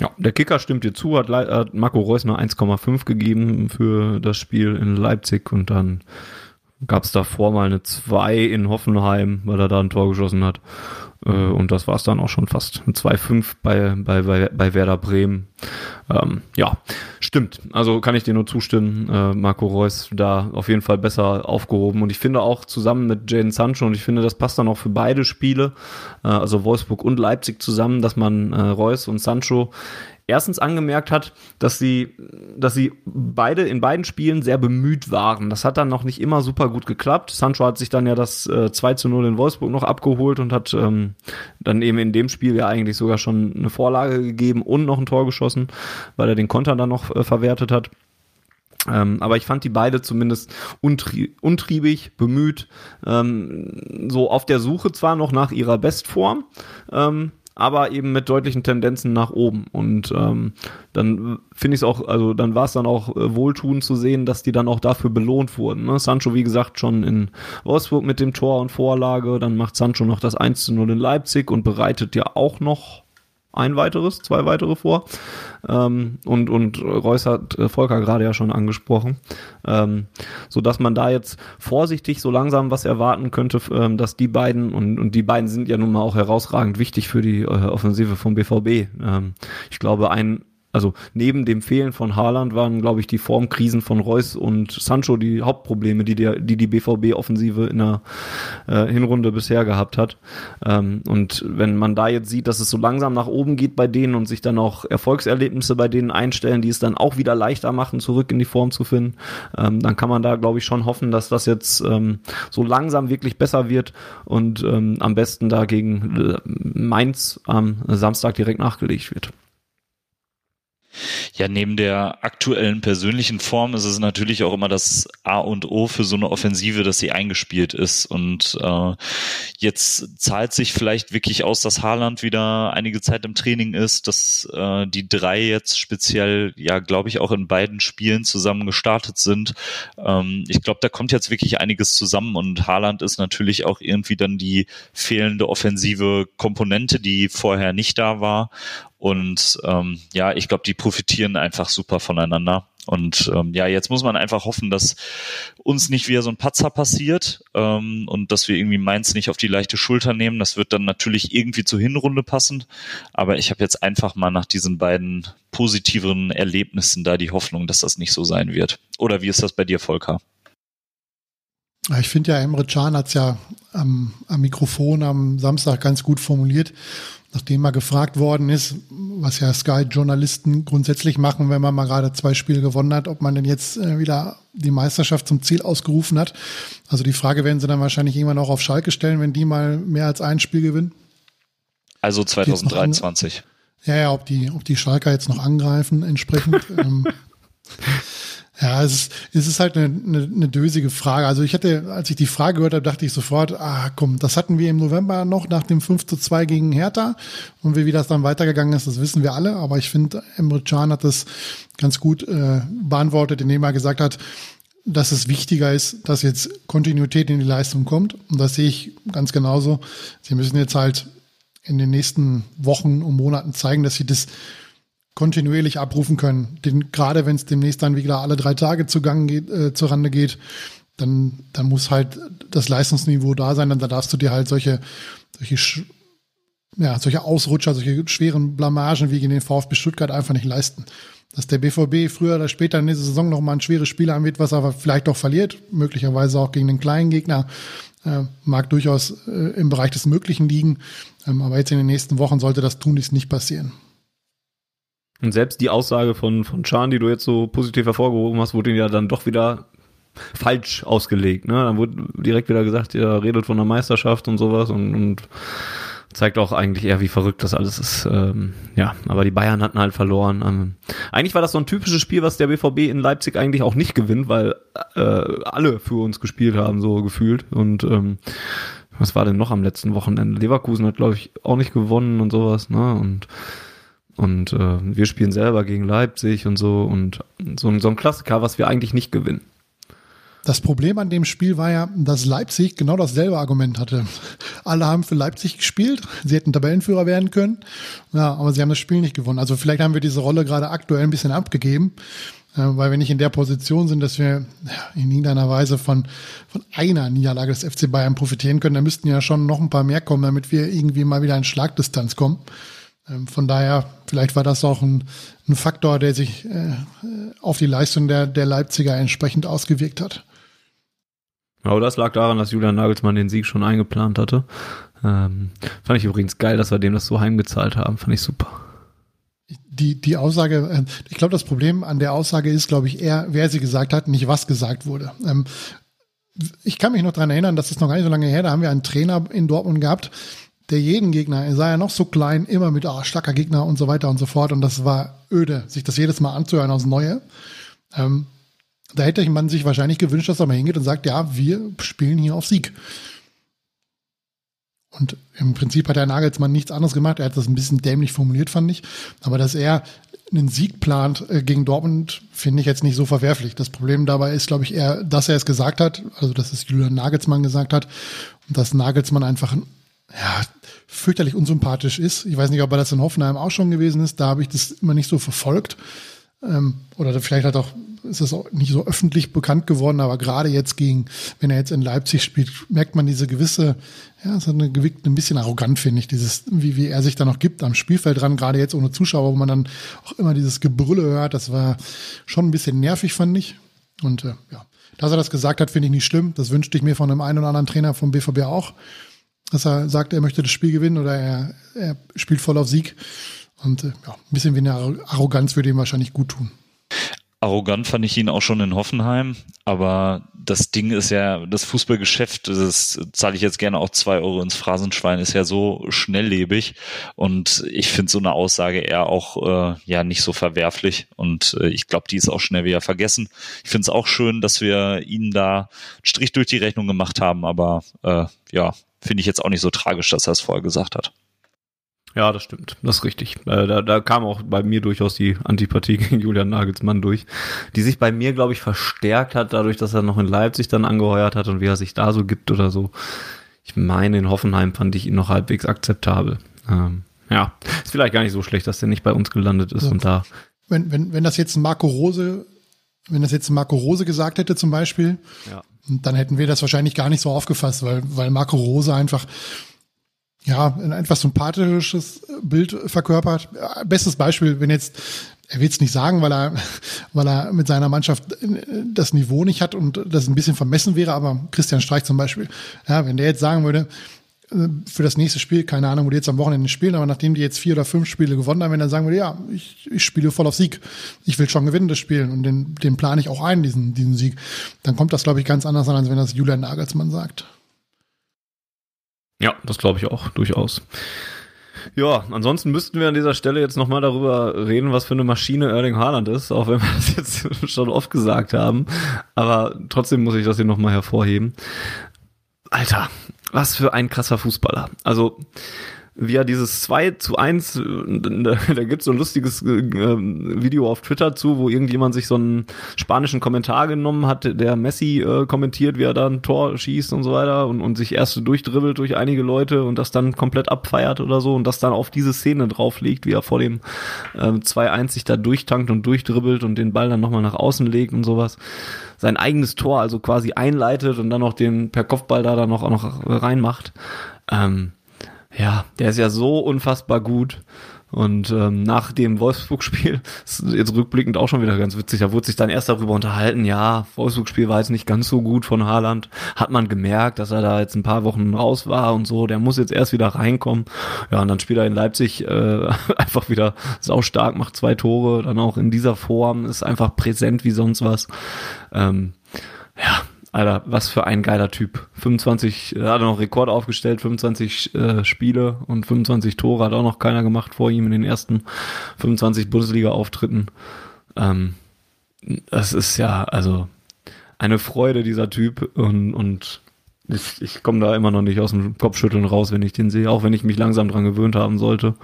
Speaker 1: Ja, der Kicker stimmt dir zu, hat, hat Marco Reus nur 1,5 gegeben für das Spiel in Leipzig und dann gab es davor mal eine 2 in Hoffenheim, weil er da ein Tor geschossen hat. Äh, und das war es dann auch schon fast. Ein 2-5 bei, bei, bei, bei Werder Bremen. Ähm, ja, stimmt. Also kann ich dir nur zustimmen. Äh, Marco Reus da auf jeden Fall besser aufgehoben. Und ich finde auch zusammen mit Jaden Sancho, und ich finde, das passt dann auch für beide Spiele, äh, also Wolfsburg und Leipzig zusammen, dass man äh, Reus und Sancho erstens angemerkt hat, dass sie, dass sie beide in beiden Spielen sehr bemüht waren. Das hat dann noch nicht immer super gut geklappt. Sancho hat sich dann ja das äh, 2 zu 0 in Wolfsburg noch abgeholt und hat ähm, dann eben in dem Spiel ja eigentlich sogar schon eine Vorlage gegeben und noch ein Tor geschossen, weil er den Konter dann noch äh, verwertet hat. Ähm, aber ich fand die beide zumindest untrie untriebig, bemüht, ähm, so auf der Suche zwar noch nach ihrer Bestform, ähm, aber eben mit deutlichen Tendenzen nach oben. Und ähm, dann finde ich es auch, also dann war es dann auch äh, wohltuend zu sehen, dass die dann auch dafür belohnt wurden. Ne? Sancho, wie gesagt, schon in Wolfsburg mit dem Tor und Vorlage, dann macht Sancho noch das 1 zu 0 in Leipzig und bereitet ja auch noch ein weiteres, zwei weitere vor. Ähm, und, und Reus hat äh, Volker gerade ja schon angesprochen. Ähm, so dass man da jetzt vorsichtig so langsam was erwarten könnte, ähm, dass die beiden, und, und die beiden sind ja nun mal auch herausragend wichtig für die äh, Offensive vom BVB. Ähm, ich glaube, ein also neben dem Fehlen von Haaland waren, glaube ich, die Formkrisen von Reus und Sancho die Hauptprobleme, die der, die, die BVB-Offensive in der äh, Hinrunde bisher gehabt hat. Ähm, und wenn man da jetzt sieht, dass es so langsam nach oben geht bei denen und sich dann auch Erfolgserlebnisse bei denen einstellen, die es dann auch wieder leichter machen, zurück in die Form zu finden, ähm, dann kann man da, glaube ich, schon hoffen, dass das jetzt ähm, so langsam wirklich besser wird und ähm, am besten da gegen äh, Mainz am Samstag direkt nachgelegt wird.
Speaker 3: Ja, neben der aktuellen persönlichen Form ist es natürlich auch immer das A und O für so eine Offensive, dass sie eingespielt ist. Und äh, jetzt zahlt sich vielleicht wirklich aus, dass Haaland wieder einige Zeit im Training ist, dass äh, die drei jetzt speziell, ja, glaube ich, auch in beiden Spielen zusammen gestartet sind. Ähm, ich glaube, da kommt jetzt wirklich einiges zusammen und Haaland ist natürlich auch irgendwie dann die fehlende offensive Komponente, die vorher nicht da war. Und ähm, ja, ich glaube, die profitieren einfach super voneinander. Und ähm, ja, jetzt muss man einfach hoffen, dass uns nicht wieder so ein Patzer passiert ähm, und dass wir irgendwie Mainz nicht auf die leichte Schulter nehmen. Das wird dann natürlich irgendwie zur Hinrunde passen. Aber ich habe jetzt einfach mal nach diesen beiden positiveren Erlebnissen da die Hoffnung, dass das nicht so sein wird. Oder wie ist das bei dir, Volker?
Speaker 2: Ich finde ja, Emre Can hat es ja am, am Mikrofon am Samstag ganz gut formuliert nachdem mal gefragt worden ist, was ja Sky-Journalisten grundsätzlich machen, wenn man mal gerade zwei Spiele gewonnen hat, ob man denn jetzt äh, wieder die Meisterschaft zum Ziel ausgerufen hat. Also die Frage werden sie dann wahrscheinlich irgendwann auch auf Schalke stellen, wenn die mal mehr als ein Spiel gewinnen.
Speaker 3: Also 2023.
Speaker 2: Ja, ja, ob die, ob die Schalker jetzt noch angreifen entsprechend. ähm, ja, es ist, es ist halt eine, eine, eine dösige Frage. Also ich hatte, als ich die Frage gehört habe, dachte ich sofort, ah komm, das hatten wir im November noch nach dem 5 zu 2 gegen Hertha. Und wie das dann weitergegangen ist, das wissen wir alle. Aber ich finde, Emre Can hat das ganz gut äh, beantwortet, indem er gesagt hat, dass es wichtiger ist, dass jetzt Kontinuität in die Leistung kommt. Und das sehe ich ganz genauso. Sie müssen jetzt halt in den nächsten Wochen und Monaten zeigen, dass sie das kontinuierlich abrufen können. Den, gerade wenn es demnächst dann wieder alle drei Tage zugang geht, äh, zurande geht, dann, dann muss halt das Leistungsniveau da sein, dann da darfst du dir halt solche, solche, ja, solche Ausrutscher, solche schweren Blamagen wie gegen den VfB Stuttgart einfach nicht leisten. Dass der BVB früher oder später in dieser Saison noch mal ein schweres Spiel haben was er vielleicht auch verliert, möglicherweise auch gegen den kleinen Gegner, äh, mag durchaus äh, im Bereich des Möglichen liegen. Ähm, aber jetzt in den nächsten Wochen sollte das tunlichst nicht passieren.
Speaker 1: Und selbst die Aussage von, von Chan, die du jetzt so positiv hervorgehoben hast, ihn ja dann doch wieder falsch ausgelegt. Ne? Dann wurde direkt wieder gesagt, ihr redet von der Meisterschaft und sowas und, und zeigt auch eigentlich eher, wie verrückt das alles ist. Ähm, ja, aber die Bayern hatten halt verloren. Ähm, eigentlich war das so ein typisches Spiel, was der BVB in Leipzig eigentlich auch nicht gewinnt, weil äh, alle für uns gespielt haben, so gefühlt. Und ähm, was war denn noch am letzten Wochenende? Leverkusen hat, glaube ich, auch nicht gewonnen und sowas, ne? Und und äh, wir spielen selber gegen Leipzig und so und so, so ein Klassiker, was wir eigentlich nicht gewinnen.
Speaker 2: Das Problem an dem Spiel war ja, dass Leipzig genau dasselbe Argument hatte. Alle haben für Leipzig gespielt, sie hätten Tabellenführer werden können, ja, aber sie haben das Spiel nicht gewonnen. Also vielleicht haben wir diese Rolle gerade aktuell ein bisschen abgegeben, äh, weil wir nicht in der Position sind, dass wir in irgendeiner Weise von, von einer Niederlage des FC Bayern profitieren können. Da müssten ja schon noch ein paar mehr kommen, damit wir irgendwie mal wieder in Schlagdistanz kommen. Ähm, von daher, vielleicht war das auch ein, ein Faktor, der sich äh, auf die Leistung der, der Leipziger entsprechend ausgewirkt hat.
Speaker 1: Aber das lag daran, dass Julian Nagelsmann den Sieg schon eingeplant hatte. Ähm, fand ich übrigens geil, dass wir dem das so heimgezahlt haben. Fand ich super.
Speaker 2: Die, die Aussage, äh, ich glaube, das Problem an der Aussage ist, glaube ich, eher, wer sie gesagt hat, nicht was gesagt wurde. Ähm, ich kann mich noch dran erinnern, das ist noch gar nicht so lange her, da haben wir einen Trainer in Dortmund gehabt, der jeden Gegner, er sei ja noch so klein, immer mit ah, starker Gegner und so weiter und so fort. Und das war öde, sich das jedes Mal anzuhören aus Neue. Ähm, da hätte man sich wahrscheinlich gewünscht, dass er mal hingeht und sagt, ja, wir spielen hier auf Sieg. Und im Prinzip hat der Nagelsmann nichts anderes gemacht. Er hat das ein bisschen dämlich formuliert, fand ich. Aber dass er einen Sieg plant äh, gegen Dortmund, finde ich jetzt nicht so verwerflich. Das Problem dabei ist, glaube ich, eher, dass er es gesagt hat, also dass es Julian Nagelsmann gesagt hat und dass Nagelsmann einfach ja, fürchterlich unsympathisch ist. Ich weiß nicht, ob er das in Hoffenheim auch schon gewesen ist. Da habe ich das immer nicht so verfolgt. Ähm, oder vielleicht hat auch, ist das auch nicht so öffentlich bekannt geworden, aber gerade jetzt gegen, wenn er jetzt in Leipzig spielt, merkt man diese gewisse, ja, hat eine gewickt, ein bisschen arrogant, finde ich, dieses, wie, wie er sich da noch gibt am Spielfeld dran, gerade jetzt ohne Zuschauer, wo man dann auch immer dieses Gebrülle hört, das war schon ein bisschen nervig, fand ich. Und äh, ja, dass er das gesagt hat, finde ich nicht schlimm. Das wünschte ich mir von einem einen oder anderen Trainer vom BVB auch dass er sagt, er möchte das Spiel gewinnen oder er, er spielt voll auf Sieg. Und äh, ja, ein bisschen eine Arroganz würde ihm wahrscheinlich gut tun.
Speaker 3: Arrogant fand ich ihn auch schon in Hoffenheim, aber das Ding ist ja, das Fußballgeschäft, das zahle ich jetzt gerne auch zwei Euro ins Phrasenschwein, ist ja so schnelllebig und ich finde so eine Aussage eher auch äh, ja nicht so verwerflich und äh, ich glaube, die ist auch schnell wieder vergessen. Ich finde es auch schön, dass wir ihnen da Strich durch die Rechnung gemacht haben, aber äh, ja, finde ich jetzt auch nicht so tragisch, dass er es vorher gesagt hat.
Speaker 1: Ja, das stimmt. Das ist richtig. Äh, da, da kam auch bei mir durchaus die Antipathie gegen Julian Nagelsmann durch, die sich bei mir, glaube ich, verstärkt hat, dadurch, dass er noch in Leipzig dann angeheuert hat und wie er sich da so gibt oder so. Ich meine, in Hoffenheim fand ich ihn noch halbwegs akzeptabel. Ähm, ja, ist vielleicht gar nicht so schlecht, dass der nicht bei uns gelandet ist ja. und da.
Speaker 2: Wenn, wenn, wenn das jetzt ein Marco Rose, wenn das jetzt Marco Rose gesagt hätte zum Beispiel, ja. Dann hätten wir das wahrscheinlich gar nicht so aufgefasst, weil, weil Marco Rose einfach ja, ein etwas sympathisches Bild verkörpert. Bestes Beispiel, wenn jetzt, er will es nicht sagen, weil er, weil er mit seiner Mannschaft das Niveau nicht hat und das ein bisschen vermessen wäre, aber Christian Streich zum Beispiel, ja, wenn der jetzt sagen würde, äh, für das nächste Spiel, keine Ahnung, wo die jetzt am Wochenende spielen, aber nachdem die jetzt vier oder fünf Spiele gewonnen haben, wenn er sagen würde, ja, ich, ich spiele voll auf Sieg, ich will schon gewinnen, das Spiel und den, den plane ich auch ein, diesen, diesen Sieg, dann kommt das, glaube ich, ganz anders an, als wenn das Julian Nagelsmann sagt.
Speaker 1: Ja, das glaube ich auch, durchaus. Ja, ansonsten müssten wir an dieser Stelle jetzt nochmal darüber reden, was für eine Maschine Erling Haaland ist, auch wenn wir das jetzt schon oft gesagt haben. Aber trotzdem muss ich das hier nochmal hervorheben. Alter, was für ein krasser Fußballer. Also, wie er dieses 2 zu 1, äh, da gibt's so ein lustiges äh, Video auf Twitter zu, wo irgendjemand sich so einen spanischen Kommentar genommen hat, der Messi äh, kommentiert, wie er da ein Tor schießt und so weiter und, und sich erst durchdribbelt durch einige Leute und das dann komplett abfeiert oder so und das dann auf diese Szene drauflegt, wie er vor dem äh, 2-1 sich da durchtankt und durchdribbelt und den Ball dann nochmal nach außen legt und sowas. Sein eigenes Tor also quasi einleitet und dann noch den per Kopfball da dann noch, auch noch reinmacht. Ähm, ja, der ist ja so unfassbar gut. Und ähm, nach dem Wolfsburg-Spiel, ist jetzt rückblickend auch schon wieder ganz witzig, da wurde sich dann erst darüber unterhalten, ja, Wolfsburg-Spiel war jetzt nicht ganz so gut von Haaland. Hat man gemerkt, dass er da jetzt ein paar Wochen raus war und so, der muss jetzt erst wieder reinkommen. Ja, und dann spielt er in Leipzig äh, einfach wieder saustark, macht zwei Tore, dann auch in dieser Form, ist einfach präsent wie sonst was. Ähm, Ja, Alter, was für ein geiler Typ. 25, er hat noch Rekord aufgestellt, 25 äh, Spiele und 25 Tore hat auch noch keiner gemacht vor ihm in den ersten 25 Bundesliga-Auftritten. Ähm, das ist ja, also eine Freude, dieser Typ und, und ich, ich komme da immer noch nicht aus dem Kopfschütteln raus, wenn ich den sehe. Auch wenn ich mich langsam dran gewöhnt haben sollte,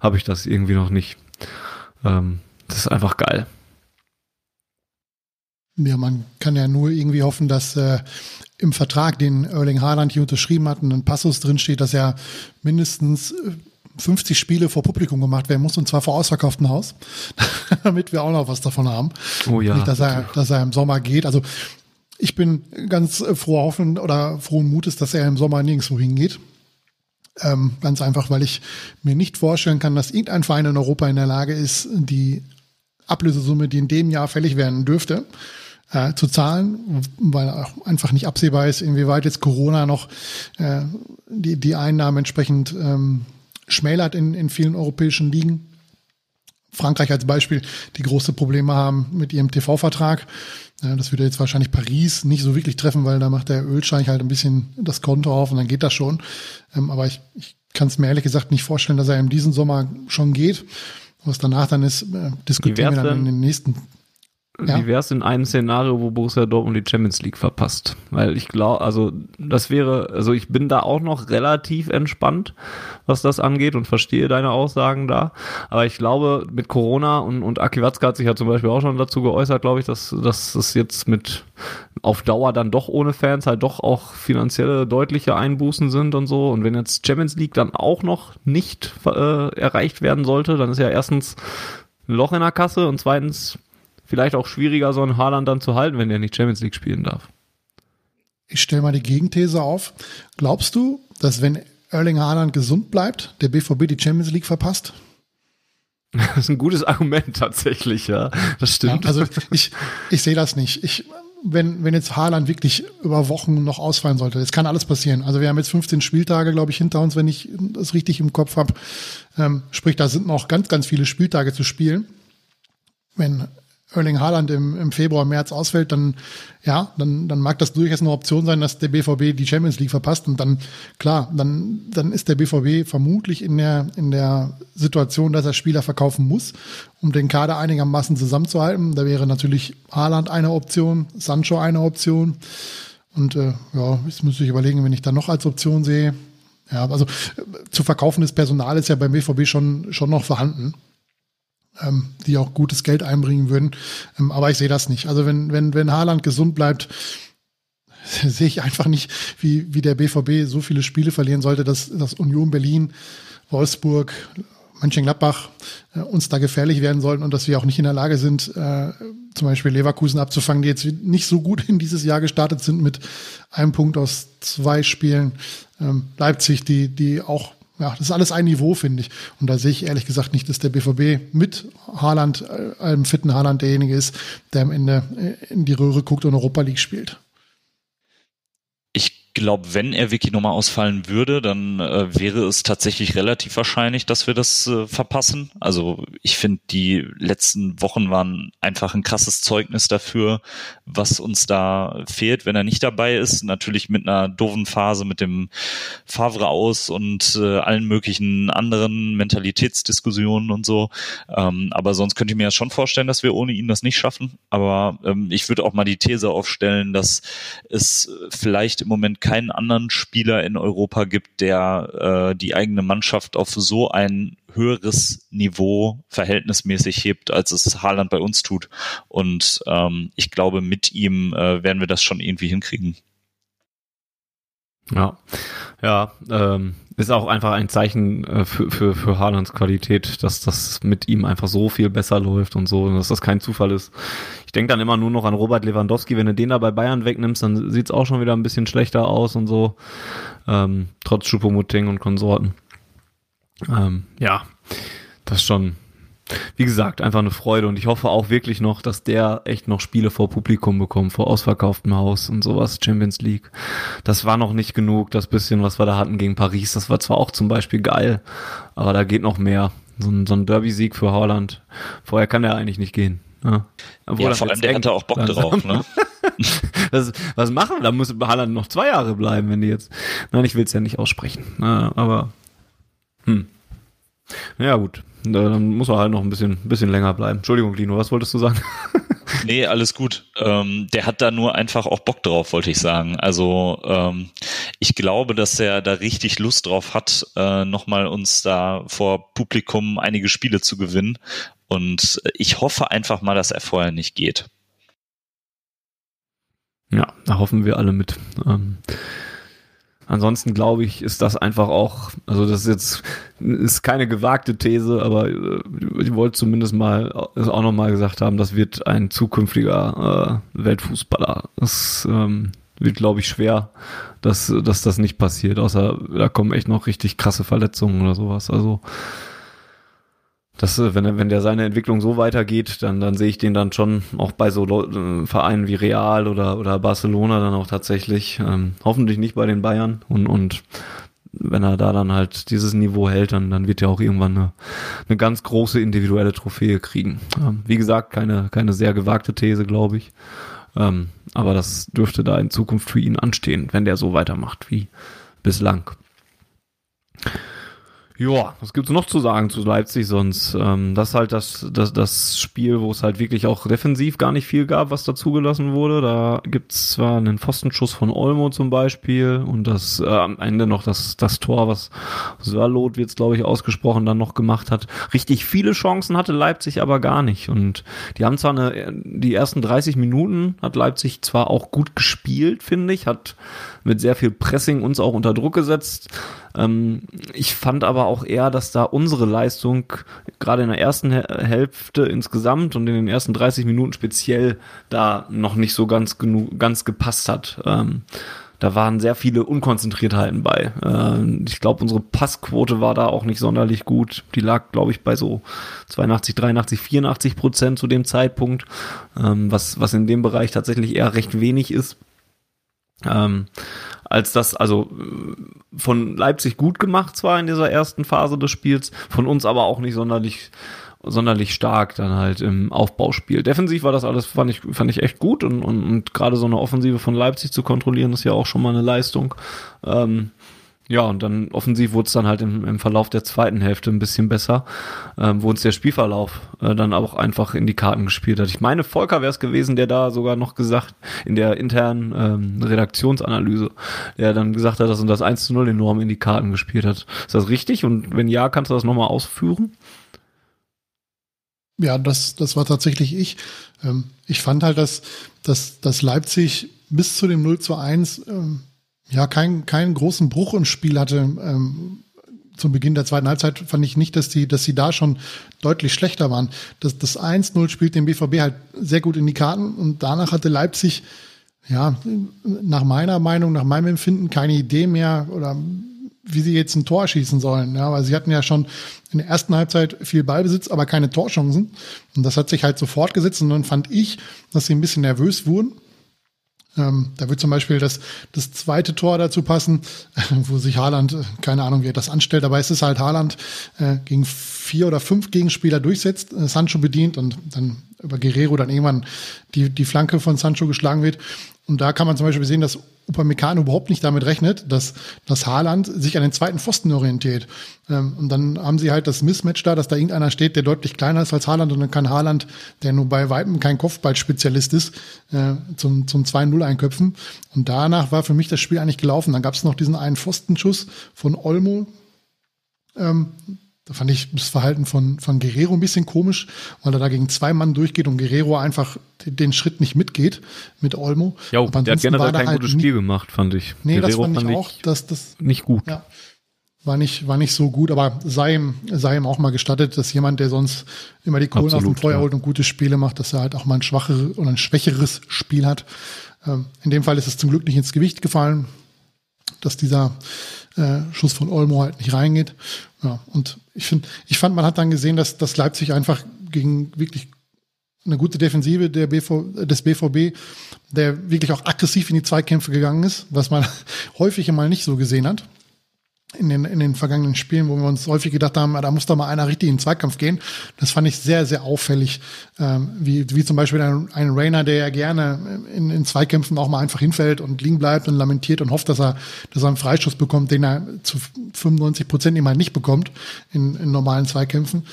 Speaker 1: habe ich das irgendwie noch nicht. Ähm, das ist einfach geil.
Speaker 2: Ja, man kann ja nur irgendwie hoffen, dass äh, im Vertrag, den Erling Haaland hier unterschrieben hat, ein Passus drinsteht, dass er mindestens 50 äh, Spiele vor Publikum gemacht werden muss, und zwar vor ausverkauftem Haus, damit wir auch noch was davon haben.
Speaker 1: Oh ja.
Speaker 2: Nicht, dass er, dass er im Sommer geht. Also ich bin ganz äh, froh hoffen oder frohen Mutes, dass er im Sommer nirgendwo hingeht. Ähm, ganz einfach, weil ich mir nicht vorstellen kann, dass irgendein Verein in Europa in der Lage ist, die Ablösesumme, die in dem Jahr fällig werden dürfte, äh, zu zahlen, weil auch einfach nicht absehbar ist, inwieweit jetzt Corona noch äh, die, die Einnahmen entsprechend ähm, schmälert in, in vielen europäischen Ligen. Frankreich als Beispiel, die große Probleme haben mit ihrem TV-Vertrag. Das würde jetzt wahrscheinlich Paris nicht so wirklich treffen, weil da macht der Ölscheich halt ein bisschen das Konto auf und dann geht das schon. Ähm, aber ich, ich kann es mir ehrlich gesagt nicht vorstellen, dass er in diesem Sommer schon geht. Was danach dann ist, äh, diskutieren wir dann in den nächsten
Speaker 1: ja. Wie wäre es in einem Szenario, wo Borussia Dortmund die Champions League verpasst? Weil ich glaube, also das wäre, also ich bin da auch noch relativ entspannt, was das angeht und verstehe deine Aussagen da. Aber ich glaube, mit Corona und, und Aki Watzke hat sich ja zum Beispiel auch schon dazu geäußert, glaube ich, dass, dass es jetzt mit auf Dauer dann doch ohne Fans halt doch auch finanzielle deutliche Einbußen sind und so. Und wenn jetzt Champions League dann auch noch nicht äh, erreicht werden sollte, dann ist ja erstens ein Loch in der Kasse und zweitens vielleicht auch schwieriger, so einen Haaland dann zu halten, wenn er nicht Champions League spielen darf.
Speaker 2: Ich stelle mal die Gegenthese auf. Glaubst du, dass wenn Erling Haaland gesund bleibt, der BVB die Champions League verpasst?
Speaker 1: Das ist ein gutes Argument tatsächlich, ja. Das stimmt.
Speaker 2: Ja, also ich, ich sehe das nicht. Ich, wenn, wenn jetzt Haaland wirklich über Wochen noch ausfallen sollte, es kann alles passieren. Also wir haben jetzt 15 Spieltage, glaube ich, hinter uns, wenn ich das richtig im Kopf habe. Ähm, sprich, da sind noch ganz, ganz viele Spieltage zu spielen. Wenn Erling Haaland im, im Februar, März ausfällt, dann ja, dann, dann mag das durchaus eine Option sein, dass der BVB die Champions League verpasst. Und dann, klar, dann, dann ist der BVB vermutlich in der, in der Situation, dass er Spieler verkaufen muss, um den Kader einigermaßen zusammenzuhalten. Da wäre natürlich Haaland eine Option, Sancho eine Option. Und äh, ja, jetzt müsste ich überlegen, wenn ich da noch als Option sehe. Ja, also äh, zu verkaufendes Personal ist ja beim BVB schon, schon noch vorhanden ähm, die auch gutes Geld einbringen würden. Ähm, aber ich sehe das nicht. Also wenn, wenn, wenn Haaland gesund bleibt, sehe ich einfach nicht, wie, wie der BVB so viele Spiele verlieren sollte, dass, dass Union Berlin, Wolfsburg, Mönchengladbach äh, uns da gefährlich werden sollten und dass wir auch nicht in der Lage sind, äh, zum Beispiel Leverkusen abzufangen, die jetzt nicht so gut in dieses Jahr gestartet sind mit einem Punkt aus zwei Spielen. Ähm, Leipzig, die, die auch ja, das ist alles ein Niveau, finde ich. Und da sehe ich ehrlich gesagt nicht, dass der BVB mit Haaland, äh, einem fitten Haaland derjenige ist, der am Ende äh, in die Röhre guckt und Europa League spielt
Speaker 3: glaube, wenn er Wiki nochmal ausfallen würde, dann äh, wäre es tatsächlich relativ wahrscheinlich, dass wir das äh, verpassen. Also ich finde, die letzten Wochen waren einfach ein krasses Zeugnis dafür, was uns da fehlt, wenn er nicht dabei ist. Natürlich mit einer doofen Phase mit dem Favre aus und äh, allen möglichen anderen Mentalitätsdiskussionen und so. Ähm, aber sonst könnte ich mir ja schon vorstellen, dass wir ohne ihn das nicht schaffen. Aber ähm, ich würde auch mal die These aufstellen, dass es vielleicht im Moment keinen anderen Spieler in Europa gibt, der äh, die eigene Mannschaft auf so ein höheres Niveau verhältnismäßig hebt, als es Haaland bei uns tut. Und ähm, ich glaube, mit ihm äh, werden wir das schon irgendwie hinkriegen.
Speaker 1: Ja, ja, ähm, ist auch einfach ein Zeichen äh, für, für, für Haalands Qualität, dass das mit ihm einfach so viel besser läuft und so, dass das kein Zufall ist. Ich denke dann immer nur noch an Robert Lewandowski, wenn du den da bei Bayern wegnimmst, dann sieht's auch schon wieder ein bisschen schlechter aus und so, ähm, trotz Choupo-Moting und Konsorten. Ähm, ja, das ist schon, wie gesagt, einfach eine Freude und ich hoffe auch wirklich noch, dass der echt noch Spiele vor Publikum bekommt, vor ausverkauftem Haus und sowas, Champions League. Das war noch nicht genug, das bisschen, was wir da hatten gegen Paris, das war zwar auch zum Beispiel geil, aber da geht noch mehr. So ein, so ein Derby-Sieg für Holland. Vorher kann der eigentlich nicht gehen. Ja,
Speaker 3: ja vor allem der hatte auch Bock langsam. drauf, ne?
Speaker 1: was, was machen? Da muss Haaland noch zwei Jahre bleiben, wenn die jetzt. Nein, ich will es ja nicht aussprechen. Aber hm. Ja, gut. Dann muss er halt noch ein bisschen, bisschen länger bleiben. Entschuldigung, Lino, was wolltest du sagen?
Speaker 3: Nee, alles gut. Ähm, der hat da nur einfach auch Bock drauf, wollte ich sagen. Also ähm, ich glaube, dass er da richtig Lust drauf hat, äh, nochmal uns da vor Publikum einige Spiele zu gewinnen. Und ich hoffe einfach mal, dass er vorher nicht geht.
Speaker 1: Ja, da hoffen wir alle mit. Ähm, ansonsten glaube ich, ist das einfach auch, also das ist jetzt ist keine gewagte These, aber äh, ich wollte zumindest mal ist auch nochmal gesagt haben, das wird ein zukünftiger äh, Weltfußballer. Das ähm, wird, glaube ich, schwer, dass, dass das nicht passiert, außer da kommen echt noch richtig krasse Verletzungen oder sowas. Also das, äh, wenn, wenn der seine Entwicklung so weitergeht, dann, dann sehe ich den dann schon auch bei so äh, Vereinen wie Real oder, oder Barcelona dann auch tatsächlich. Ähm, hoffentlich nicht bei den Bayern. Und, und wenn er da dann halt dieses Niveau hält, dann, dann wird er auch irgendwann eine, eine ganz große individuelle Trophäe kriegen. Ähm, wie gesagt, keine, keine sehr gewagte These, glaube ich. Ähm, aber das dürfte da in Zukunft für ihn anstehen, wenn der so weitermacht wie bislang. Ja, was gibt's noch zu sagen zu Leipzig sonst? Ähm, das ist halt das, das, das Spiel, wo es halt wirklich auch defensiv gar nicht viel gab, was dazugelassen wurde. Da gibt's zwar einen Pfostenschuss von Olmo zum Beispiel und das äh, am Ende noch das, das Tor, was Sörlot wird's glaube ich ausgesprochen, dann noch gemacht hat. Richtig viele Chancen hatte Leipzig aber gar nicht. Und die haben zwar eine, die ersten 30 Minuten hat Leipzig zwar auch gut gespielt, finde ich, hat mit sehr viel Pressing uns auch unter Druck gesetzt. Ähm, ich fand aber auch eher, dass da unsere Leistung gerade in der ersten Hälfte insgesamt und in den ersten 30 Minuten speziell da noch nicht so ganz genug, ganz gepasst hat. Ähm, da waren sehr viele Unkonzentriertheiten bei. Ähm, ich glaube, unsere Passquote war da auch nicht sonderlich gut. Die lag, glaube ich, bei so 82, 83, 84 Prozent zu dem Zeitpunkt, ähm, was, was in dem Bereich tatsächlich eher recht wenig ist. Ähm, als das also von Leipzig gut gemacht zwar in dieser ersten Phase des Spiels, von uns aber auch nicht sonderlich sonderlich stark dann halt im Aufbauspiel. Defensiv war das alles, fand ich, fand ich echt gut und, und, und gerade so eine Offensive von Leipzig zu kontrollieren, ist ja auch schon mal eine Leistung. Ähm, ja, und dann offensiv wurde es dann halt im, im Verlauf der zweiten Hälfte ein bisschen besser, ähm, wo uns der Spielverlauf äh, dann auch einfach in die Karten gespielt hat. Ich meine, Volker wäre es gewesen, der da sogar noch gesagt, in der internen ähm, Redaktionsanalyse, der dann gesagt hat, dass uns das 1 zu 0 enorm in die Karten gespielt hat. Ist das richtig? Und wenn ja, kannst du das nochmal ausführen?
Speaker 2: Ja, das, das war tatsächlich ich. Ähm, ich fand halt, dass, dass, dass Leipzig bis zu dem 0 zu 1 ähm, ja keinen keinen großen Bruch im Spiel hatte. Ähm, zum Beginn der zweiten Halbzeit fand ich nicht, dass die, dass sie da schon deutlich schlechter waren. Das, das 1-0 spielt den BVB halt sehr gut in die Karten und danach hatte Leipzig, ja, nach meiner Meinung, nach meinem Empfinden keine Idee mehr oder wie sie jetzt ein Tor schießen sollen. Ja, weil sie hatten ja schon in der ersten Halbzeit viel Ballbesitz, aber keine Torchancen. Und das hat sich halt so fortgesetzt. Und dann fand ich, dass sie ein bisschen nervös wurden ähm, da wird zum Beispiel das, das zweite Tor dazu passen, wo sich Haaland, äh, keine Ahnung, wie er das anstellt, aber es ist halt Haaland äh, gegen vier oder fünf Gegenspieler durchsetzt, äh, Sancho bedient und dann über Guerrero dann irgendwann die, die Flanke von Sancho geschlagen wird. Und da kann man zum Beispiel sehen, dass Upamecano überhaupt nicht damit rechnet, dass, dass Haaland sich an den zweiten Pfosten orientiert. Ähm, und dann haben sie halt das Mismatch da, dass da irgendeiner steht, der deutlich kleiner ist als Haaland und dann kann Haaland, der nur bei Weitem kein Kopfballspezialist ist, äh, zum, zum 2-0 einköpfen. Und danach war für mich das Spiel eigentlich gelaufen. Dann gab es noch diesen einen Pfostenschuss von Olmo, ähm, da fand ich das Verhalten von, von Guerrero ein bisschen komisch, weil er da gegen zwei Mann durchgeht und Guerrero einfach den, Schritt nicht mitgeht mit Olmo.
Speaker 1: Ja, der hat generell kein halt gutes Spiel gemacht, fand ich.
Speaker 2: Nee, Guerrero das fand, fand ich auch, dass das
Speaker 1: nicht gut.
Speaker 2: Ja, war nicht, war nicht so gut, aber sei ihm, sei ihm auch mal gestattet, dass jemand, der sonst immer die Kohlen Absolut, auf dem Feuer ja. holt und gute Spiele macht, dass er halt auch mal ein schwacheres oder ein schwächeres Spiel hat. Ähm, in dem Fall ist es zum Glück nicht ins Gewicht gefallen, dass dieser äh, Schuss von Olmo halt nicht reingeht. Ja, und ich finde, ich fand, man hat dann gesehen, dass, dass Leipzig einfach gegen wirklich eine gute Defensive der BV, des BVB, der wirklich auch aggressiv in die Zweikämpfe gegangen ist, was man häufig mal nicht so gesehen hat. In den, in den vergangenen Spielen, wo wir uns häufig gedacht haben, da muss doch mal einer richtig in den Zweikampf gehen. Das fand ich sehr, sehr auffällig. Ähm, wie, wie zum Beispiel ein, ein Rainer, der ja gerne in, in Zweikämpfen auch mal einfach hinfällt und liegen bleibt und lamentiert und hofft, dass er, dass er einen Freischuss bekommt, den er zu 95 Prozent immer nicht bekommt in, in normalen Zweikämpfen.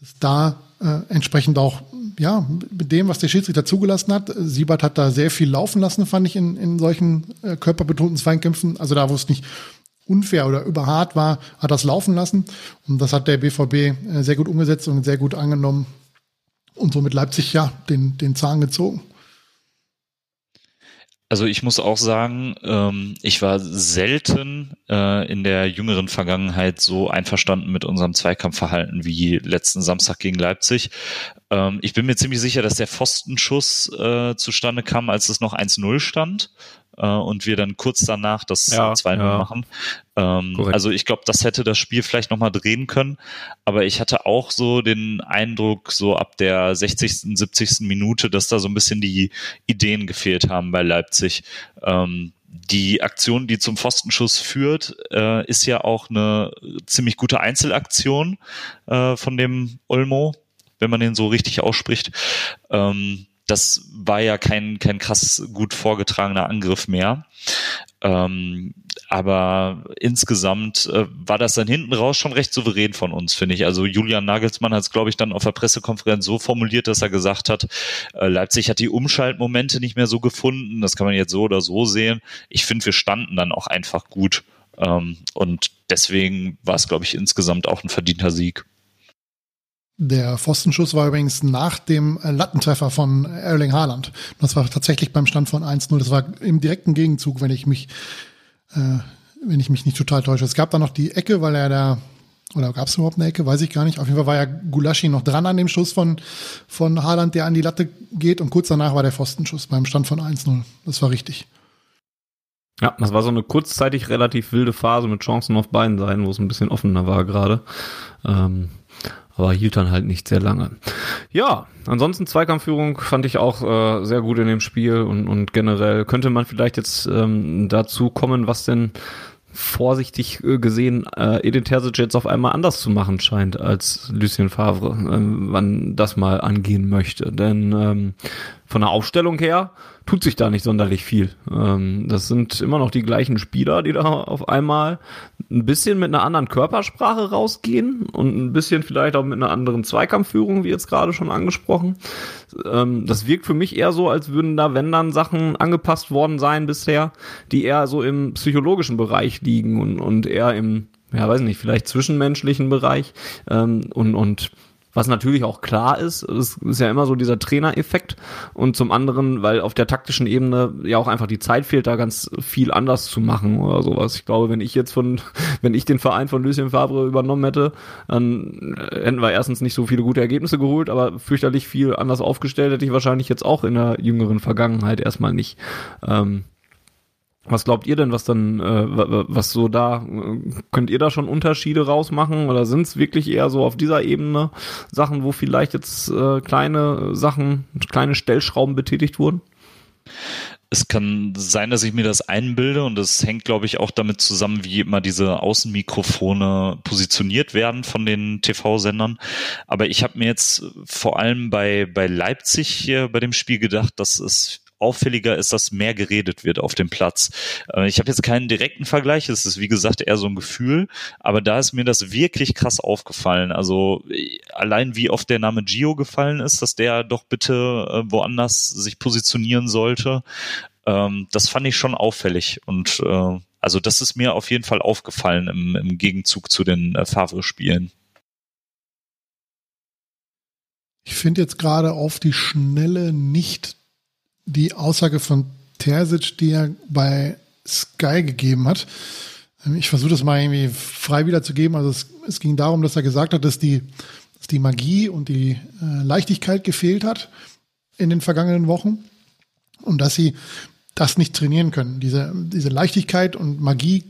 Speaker 2: Dass da äh, entsprechend auch, ja, mit dem, was der Schiedsrichter zugelassen hat. Siebert hat da sehr viel laufen lassen, fand ich, in, in solchen äh, körperbetonten Zweikämpfen. Also da, wo es nicht unfair oder überhart war, hat das laufen lassen. Und das hat der BVB äh, sehr gut umgesetzt und sehr gut angenommen und somit Leipzig ja den, den Zahn gezogen.
Speaker 3: Also ich muss auch sagen, ähm, ich war selten äh, in der jüngeren Vergangenheit so einverstanden mit unserem Zweikampfverhalten wie letzten Samstag gegen Leipzig. Ähm, ich bin mir ziemlich sicher, dass der Pfostenschuss äh, zustande kam, als es noch 1-0 stand äh, und wir dann kurz danach das ja, 2-0 ja. machen. Ähm, also ich glaube, das hätte das Spiel vielleicht nochmal drehen können. Aber ich hatte auch so den Eindruck, so ab der 60., 70. Minute, dass da so ein bisschen die Ideen gefehlt haben bei Leipzig. Ähm, die Aktion, die zum Pfostenschuss führt, äh, ist ja auch eine ziemlich gute Einzelaktion äh, von dem Olmo, wenn man den so richtig ausspricht. Ähm, das war ja kein, kein krass gut vorgetragener Angriff mehr. Ähm, aber insgesamt äh, war das dann hinten raus schon recht souverän von uns, finde ich. Also Julian Nagelsmann hat es, glaube ich, dann auf der Pressekonferenz so formuliert, dass er gesagt hat, äh, Leipzig hat die Umschaltmomente nicht mehr so gefunden. Das kann man jetzt so oder so sehen. Ich finde, wir standen dann auch einfach gut. Ähm, und deswegen war es, glaube ich, insgesamt auch ein verdienter Sieg.
Speaker 2: Der Pfostenschuss war übrigens nach dem äh, Lattentreffer von Erling Haaland. Das war tatsächlich beim Stand von 1-0. Das war im direkten Gegenzug, wenn ich mich, äh, wenn ich mich nicht total täusche. Es gab da noch die Ecke, weil er da, oder gab es überhaupt eine Ecke? Weiß ich gar nicht. Auf jeden Fall war ja Gulaschi noch dran an dem Schuss von, von Haaland, der an die Latte geht. Und kurz danach war der Pfostenschuss beim Stand von 1-0. Das war richtig.
Speaker 1: Ja, das war so eine kurzzeitig relativ wilde Phase mit Chancen auf beiden Seiten, wo es ein bisschen offener war gerade. Ähm, aber hielt dann halt nicht sehr lange. Ja, ansonsten Zweikampfführung fand ich auch äh, sehr gut in dem Spiel und, und generell könnte man vielleicht jetzt ähm, dazu kommen, was denn vorsichtig äh, gesehen äh, Edin Terzic jetzt auf einmal anders zu machen scheint als Lucien Favre, ähm, wann das mal angehen möchte. Denn ähm, von der Aufstellung her tut sich da nicht sonderlich viel. Ähm, das sind immer noch die gleichen Spieler, die da auf einmal ein bisschen mit einer anderen Körpersprache rausgehen und ein bisschen vielleicht auch mit einer anderen Zweikampfführung, wie jetzt gerade schon angesprochen. Ähm, das wirkt für mich eher so, als würden da, wenn dann Sachen angepasst worden sein bisher, die eher so im psychologischen Bereich liegen und, und eher im ja, weiß nicht, vielleicht zwischenmenschlichen Bereich ähm, und, und was natürlich auch klar ist, es ist ja immer so dieser Trainereffekt und zum anderen, weil auf der taktischen Ebene ja auch einfach die Zeit fehlt, da ganz viel anders zu machen oder sowas. Ich glaube, wenn ich jetzt von, wenn ich den Verein von Lucien Favre übernommen hätte, dann hätten wir erstens nicht so viele gute Ergebnisse geholt, aber fürchterlich viel anders aufgestellt hätte ich wahrscheinlich jetzt auch in der jüngeren Vergangenheit erstmal nicht. Ähm, was glaubt ihr denn, was dann, äh, was so da, könnt ihr da schon Unterschiede rausmachen oder sind es wirklich eher so auf dieser Ebene Sachen, wo vielleicht jetzt äh, kleine Sachen, kleine Stellschrauben betätigt wurden?
Speaker 3: Es kann sein, dass ich mir das einbilde und das hängt, glaube ich, auch damit zusammen, wie immer diese Außenmikrofone positioniert werden von den TV-Sendern. Aber ich habe mir jetzt vor allem bei, bei Leipzig hier bei dem Spiel gedacht, dass es auffälliger ist, dass mehr geredet wird auf dem Platz. Äh, ich habe jetzt keinen direkten Vergleich, es ist wie gesagt eher so ein Gefühl, aber da ist mir das wirklich krass aufgefallen. Also äh, allein wie oft der Name Gio gefallen ist, dass der doch bitte äh, woanders sich positionieren sollte, ähm, das fand ich schon auffällig und also das ist mir auf jeden Fall aufgefallen im, im Gegenzug zu den Favre-Spielen.
Speaker 2: Ich finde jetzt gerade auf die Schnelle nicht die Aussage von Terzic, die er bei Sky gegeben hat. Ähm, ich versuche das mal irgendwie frei wiederzugeben. Also es, es, ging darum, dass er gesagt hat, dass die, dass die Magie und die äh, Leichtigkeit gefehlt hat in den vergangenen Wochen und dass sie das nicht trainieren können. Diese, diese Leichtigkeit und Magie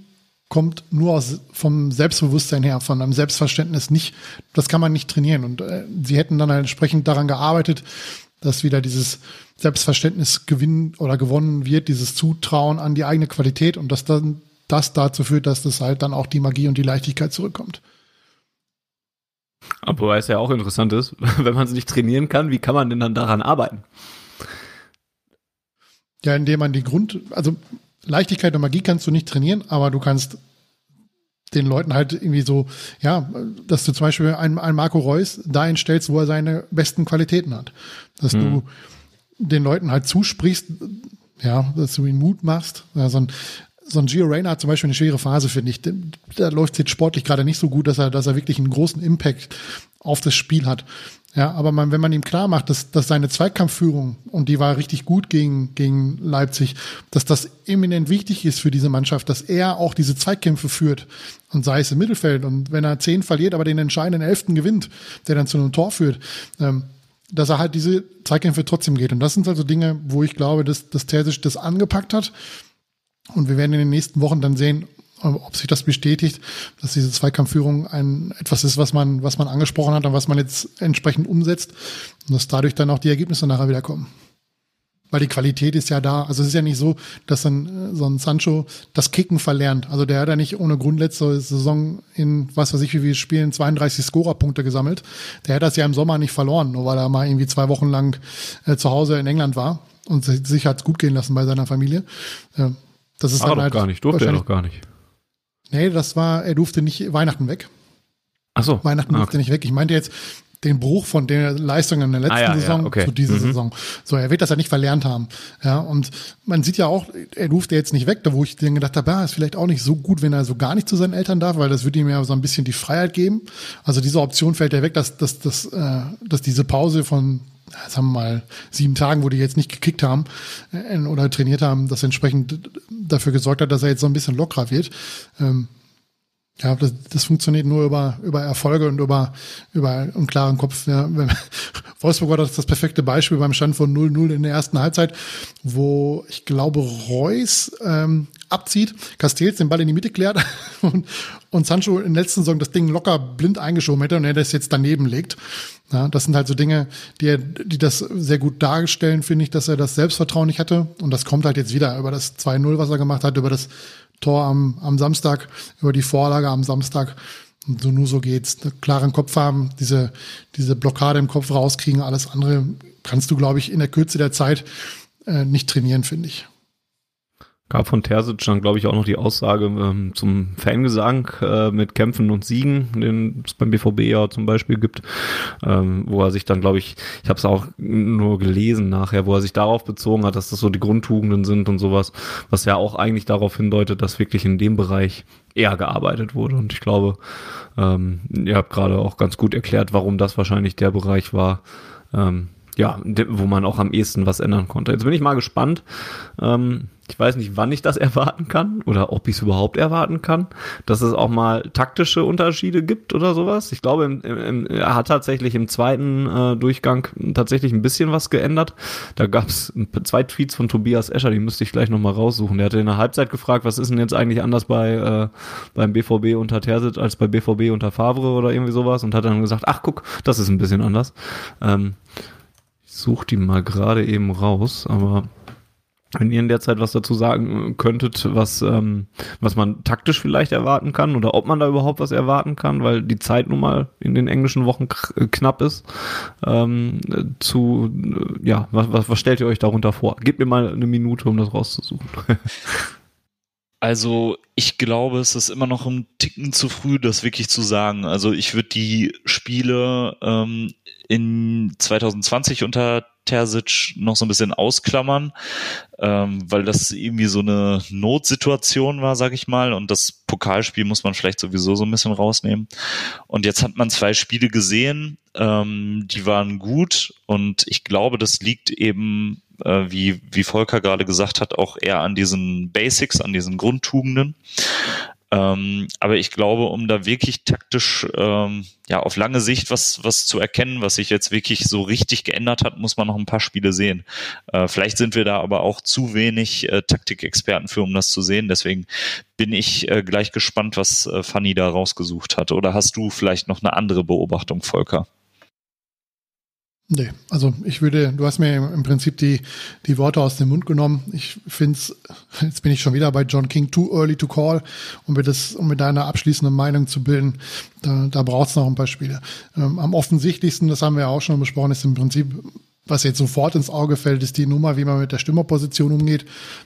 Speaker 2: kommt nur aus, vom Selbstbewusstsein her, von einem Selbstverständnis nicht. Das kann man nicht trainieren. Und äh, sie hätten dann halt entsprechend daran gearbeitet, dass wieder dieses Selbstverständnis gewinnen oder gewonnen wird, dieses Zutrauen an die eigene Qualität und dass dann das dazu führt, dass das halt dann auch die Magie und die Leichtigkeit zurückkommt.
Speaker 1: Aber es ja auch interessant ist, wenn man es nicht trainieren kann, wie kann man denn dann daran arbeiten?
Speaker 2: Ja, indem man die Grund, also Leichtigkeit und Magie kannst du nicht trainieren, aber du kannst den Leuten halt irgendwie so, ja, dass du zum Beispiel einen, einen Marco Reus dahin stellst, wo er seine besten Qualitäten hat. Dass mhm. du den Leuten halt zusprichst, ja, dass du ihnen Mut machst. Ja, so ein, so ein Gio Reyna hat zum Beispiel eine schwere Phase, finde ich. Da läuft es jetzt sportlich gerade nicht so gut, dass er, dass er wirklich einen großen Impact auf das Spiel hat. Ja, aber man, wenn man ihm klar macht, dass, dass seine Zweikampfführung, und die war richtig gut gegen, gegen Leipzig, dass das eminent wichtig ist für diese Mannschaft, dass er auch diese Zweikämpfe führt und sei es im Mittelfeld und wenn er zehn verliert, aber den entscheidenden Elften gewinnt, der dann zu einem Tor führt, ähm, dass er halt diese Zweikämpfe trotzdem geht. Und das sind also Dinge, wo ich glaube, dass, dass Terzic das angepackt hat. Und wir werden in den nächsten Wochen dann sehen, ob sich das bestätigt, dass diese Zweikampfführung ein etwas ist, was man, was man angesprochen hat und was man jetzt entsprechend umsetzt und dass dadurch dann auch die Ergebnisse nachher wieder kommen. Weil die Qualität ist ja da. Also es ist ja nicht so, dass dann so ein Sancho das Kicken verlernt. Also der hat ja nicht ohne Grund letzte Saison in was weiß ich wie wir spielen 32 Scorerpunkte gesammelt. Der hat das ja im Sommer nicht verloren, nur weil er mal irgendwie zwei Wochen lang äh, zu Hause in England war und sich hat gut gehen lassen bei seiner Familie. Äh, das ist
Speaker 1: ah, halt gar nicht, durfte er doch gar nicht.
Speaker 2: Nee, das war, er durfte nicht Weihnachten weg.
Speaker 1: Ach so.
Speaker 2: Weihnachten ah, durfte okay. nicht weg. Ich meinte jetzt den Bruch von der Leistung in der letzten ah, ja, Saison ja, okay. zu dieser mhm. Saison. So, er wird das ja nicht verlernt haben. Ja, und man sieht ja auch, er durfte jetzt nicht weg, da wo ich dann gedacht habe, ja, ist vielleicht auch nicht so gut, wenn er so gar nicht zu seinen Eltern darf, weil das würde ihm ja so ein bisschen die Freiheit geben. Also diese Option fällt ja weg, dass, dass, dass, äh, dass diese Pause von sagen wir mal, sieben Tagen, wo die jetzt nicht gekickt haben äh, oder trainiert haben, das entsprechend dafür gesorgt hat, dass er jetzt so ein bisschen lockerer wird. Ähm, ja, das, das funktioniert nur über, über Erfolge und über, über einen klaren Kopf. Ja. Wolfsburg war das, das perfekte Beispiel beim Stand von 0-0 in der ersten Halbzeit, wo ich glaube Reus ähm, abzieht, Castells den Ball in die Mitte klärt und, und Sancho in der letzten Saison das Ding locker blind eingeschoben hätte und er das jetzt daneben legt. Ja, das sind halt so Dinge, die, er, die das sehr gut darstellen, finde ich, dass er das Selbstvertrauen nicht hatte. Und das kommt halt jetzt wieder über das 2-0, was er gemacht hat, über das Tor am, am Samstag, über die Vorlage am Samstag. Und so nur so geht's. Klaren Kopf haben, diese, diese Blockade im Kopf rauskriegen, alles andere kannst du, glaube ich, in der Kürze der Zeit äh, nicht trainieren, finde ich
Speaker 1: gab von Terzic dann, glaube ich, auch noch die Aussage ähm, zum Fangesang äh, mit Kämpfen und Siegen, den es beim BVB ja zum Beispiel gibt, ähm, wo er sich dann, glaube ich, ich habe es auch nur gelesen nachher, wo er sich darauf bezogen hat, dass das so die Grundtugenden sind und sowas, was ja auch eigentlich darauf hindeutet, dass wirklich in dem Bereich eher gearbeitet wurde. Und ich glaube, ähm, ihr habt gerade auch ganz gut erklärt, warum das wahrscheinlich der Bereich war, ähm, ja, wo man auch am ehesten was ändern konnte. Jetzt bin ich mal gespannt. Ähm, ich weiß nicht, wann ich das erwarten kann oder ob ich es überhaupt erwarten kann, dass es auch mal taktische Unterschiede gibt oder sowas. Ich glaube, im, im, er hat tatsächlich im zweiten äh, Durchgang tatsächlich ein bisschen was geändert. Da gab es zwei Tweets von Tobias Escher, die müsste ich gleich nochmal raussuchen. Der hatte in der Halbzeit gefragt, was ist denn jetzt eigentlich anders bei äh, beim BVB unter Terzic als bei BVB unter Favre oder irgendwie sowas und hat dann gesagt, ach guck, das ist ein bisschen anders. Ähm, suche die mal gerade eben raus, aber wenn ihr in der Zeit was dazu sagen könntet, was, ähm, was man taktisch vielleicht erwarten kann oder ob man da überhaupt was erwarten kann, weil die Zeit nun mal in den englischen Wochen knapp ist, ähm, zu, ja, was, was, was stellt ihr euch darunter vor? Gebt mir mal eine Minute, um das rauszusuchen.
Speaker 3: Also ich glaube, es ist immer noch ein Ticken zu früh, das wirklich zu sagen. Also ich würde die Spiele ähm, in 2020 unter Terzic noch so ein bisschen ausklammern, ähm, weil das irgendwie so eine Notsituation war, sag ich mal. Und das Pokalspiel muss man vielleicht sowieso so ein bisschen rausnehmen. Und jetzt hat man zwei Spiele gesehen, ähm, die waren gut. Und ich glaube, das liegt eben äh, wie, wie Volker gerade gesagt hat, auch eher an diesen Basics, an diesen Grundtugenden. Ähm, aber ich glaube, um da wirklich taktisch ähm, ja auf lange Sicht was was zu erkennen, was sich jetzt wirklich so richtig geändert hat, muss man noch ein paar Spiele sehen. Äh, vielleicht sind wir da aber auch zu wenig äh, Taktikexperten für, um das zu sehen. Deswegen bin ich äh, gleich gespannt, was äh, Fanny da rausgesucht hat. Oder hast du vielleicht noch eine andere Beobachtung, Volker?
Speaker 2: Nee, also ich würde, du hast mir im Prinzip die, die Worte aus dem Mund genommen. Ich finde es, jetzt bin ich schon wieder bei John King, too early to call, um mir das, um mir deine abschließende Meinung zu bilden. Da, da braucht es noch ein paar Spiele. Ähm, am offensichtlichsten, das haben wir ja auch schon besprochen, ist im Prinzip, was jetzt sofort ins Auge fällt, ist die Nummer, wie man mit der Stürmerposition umgeht,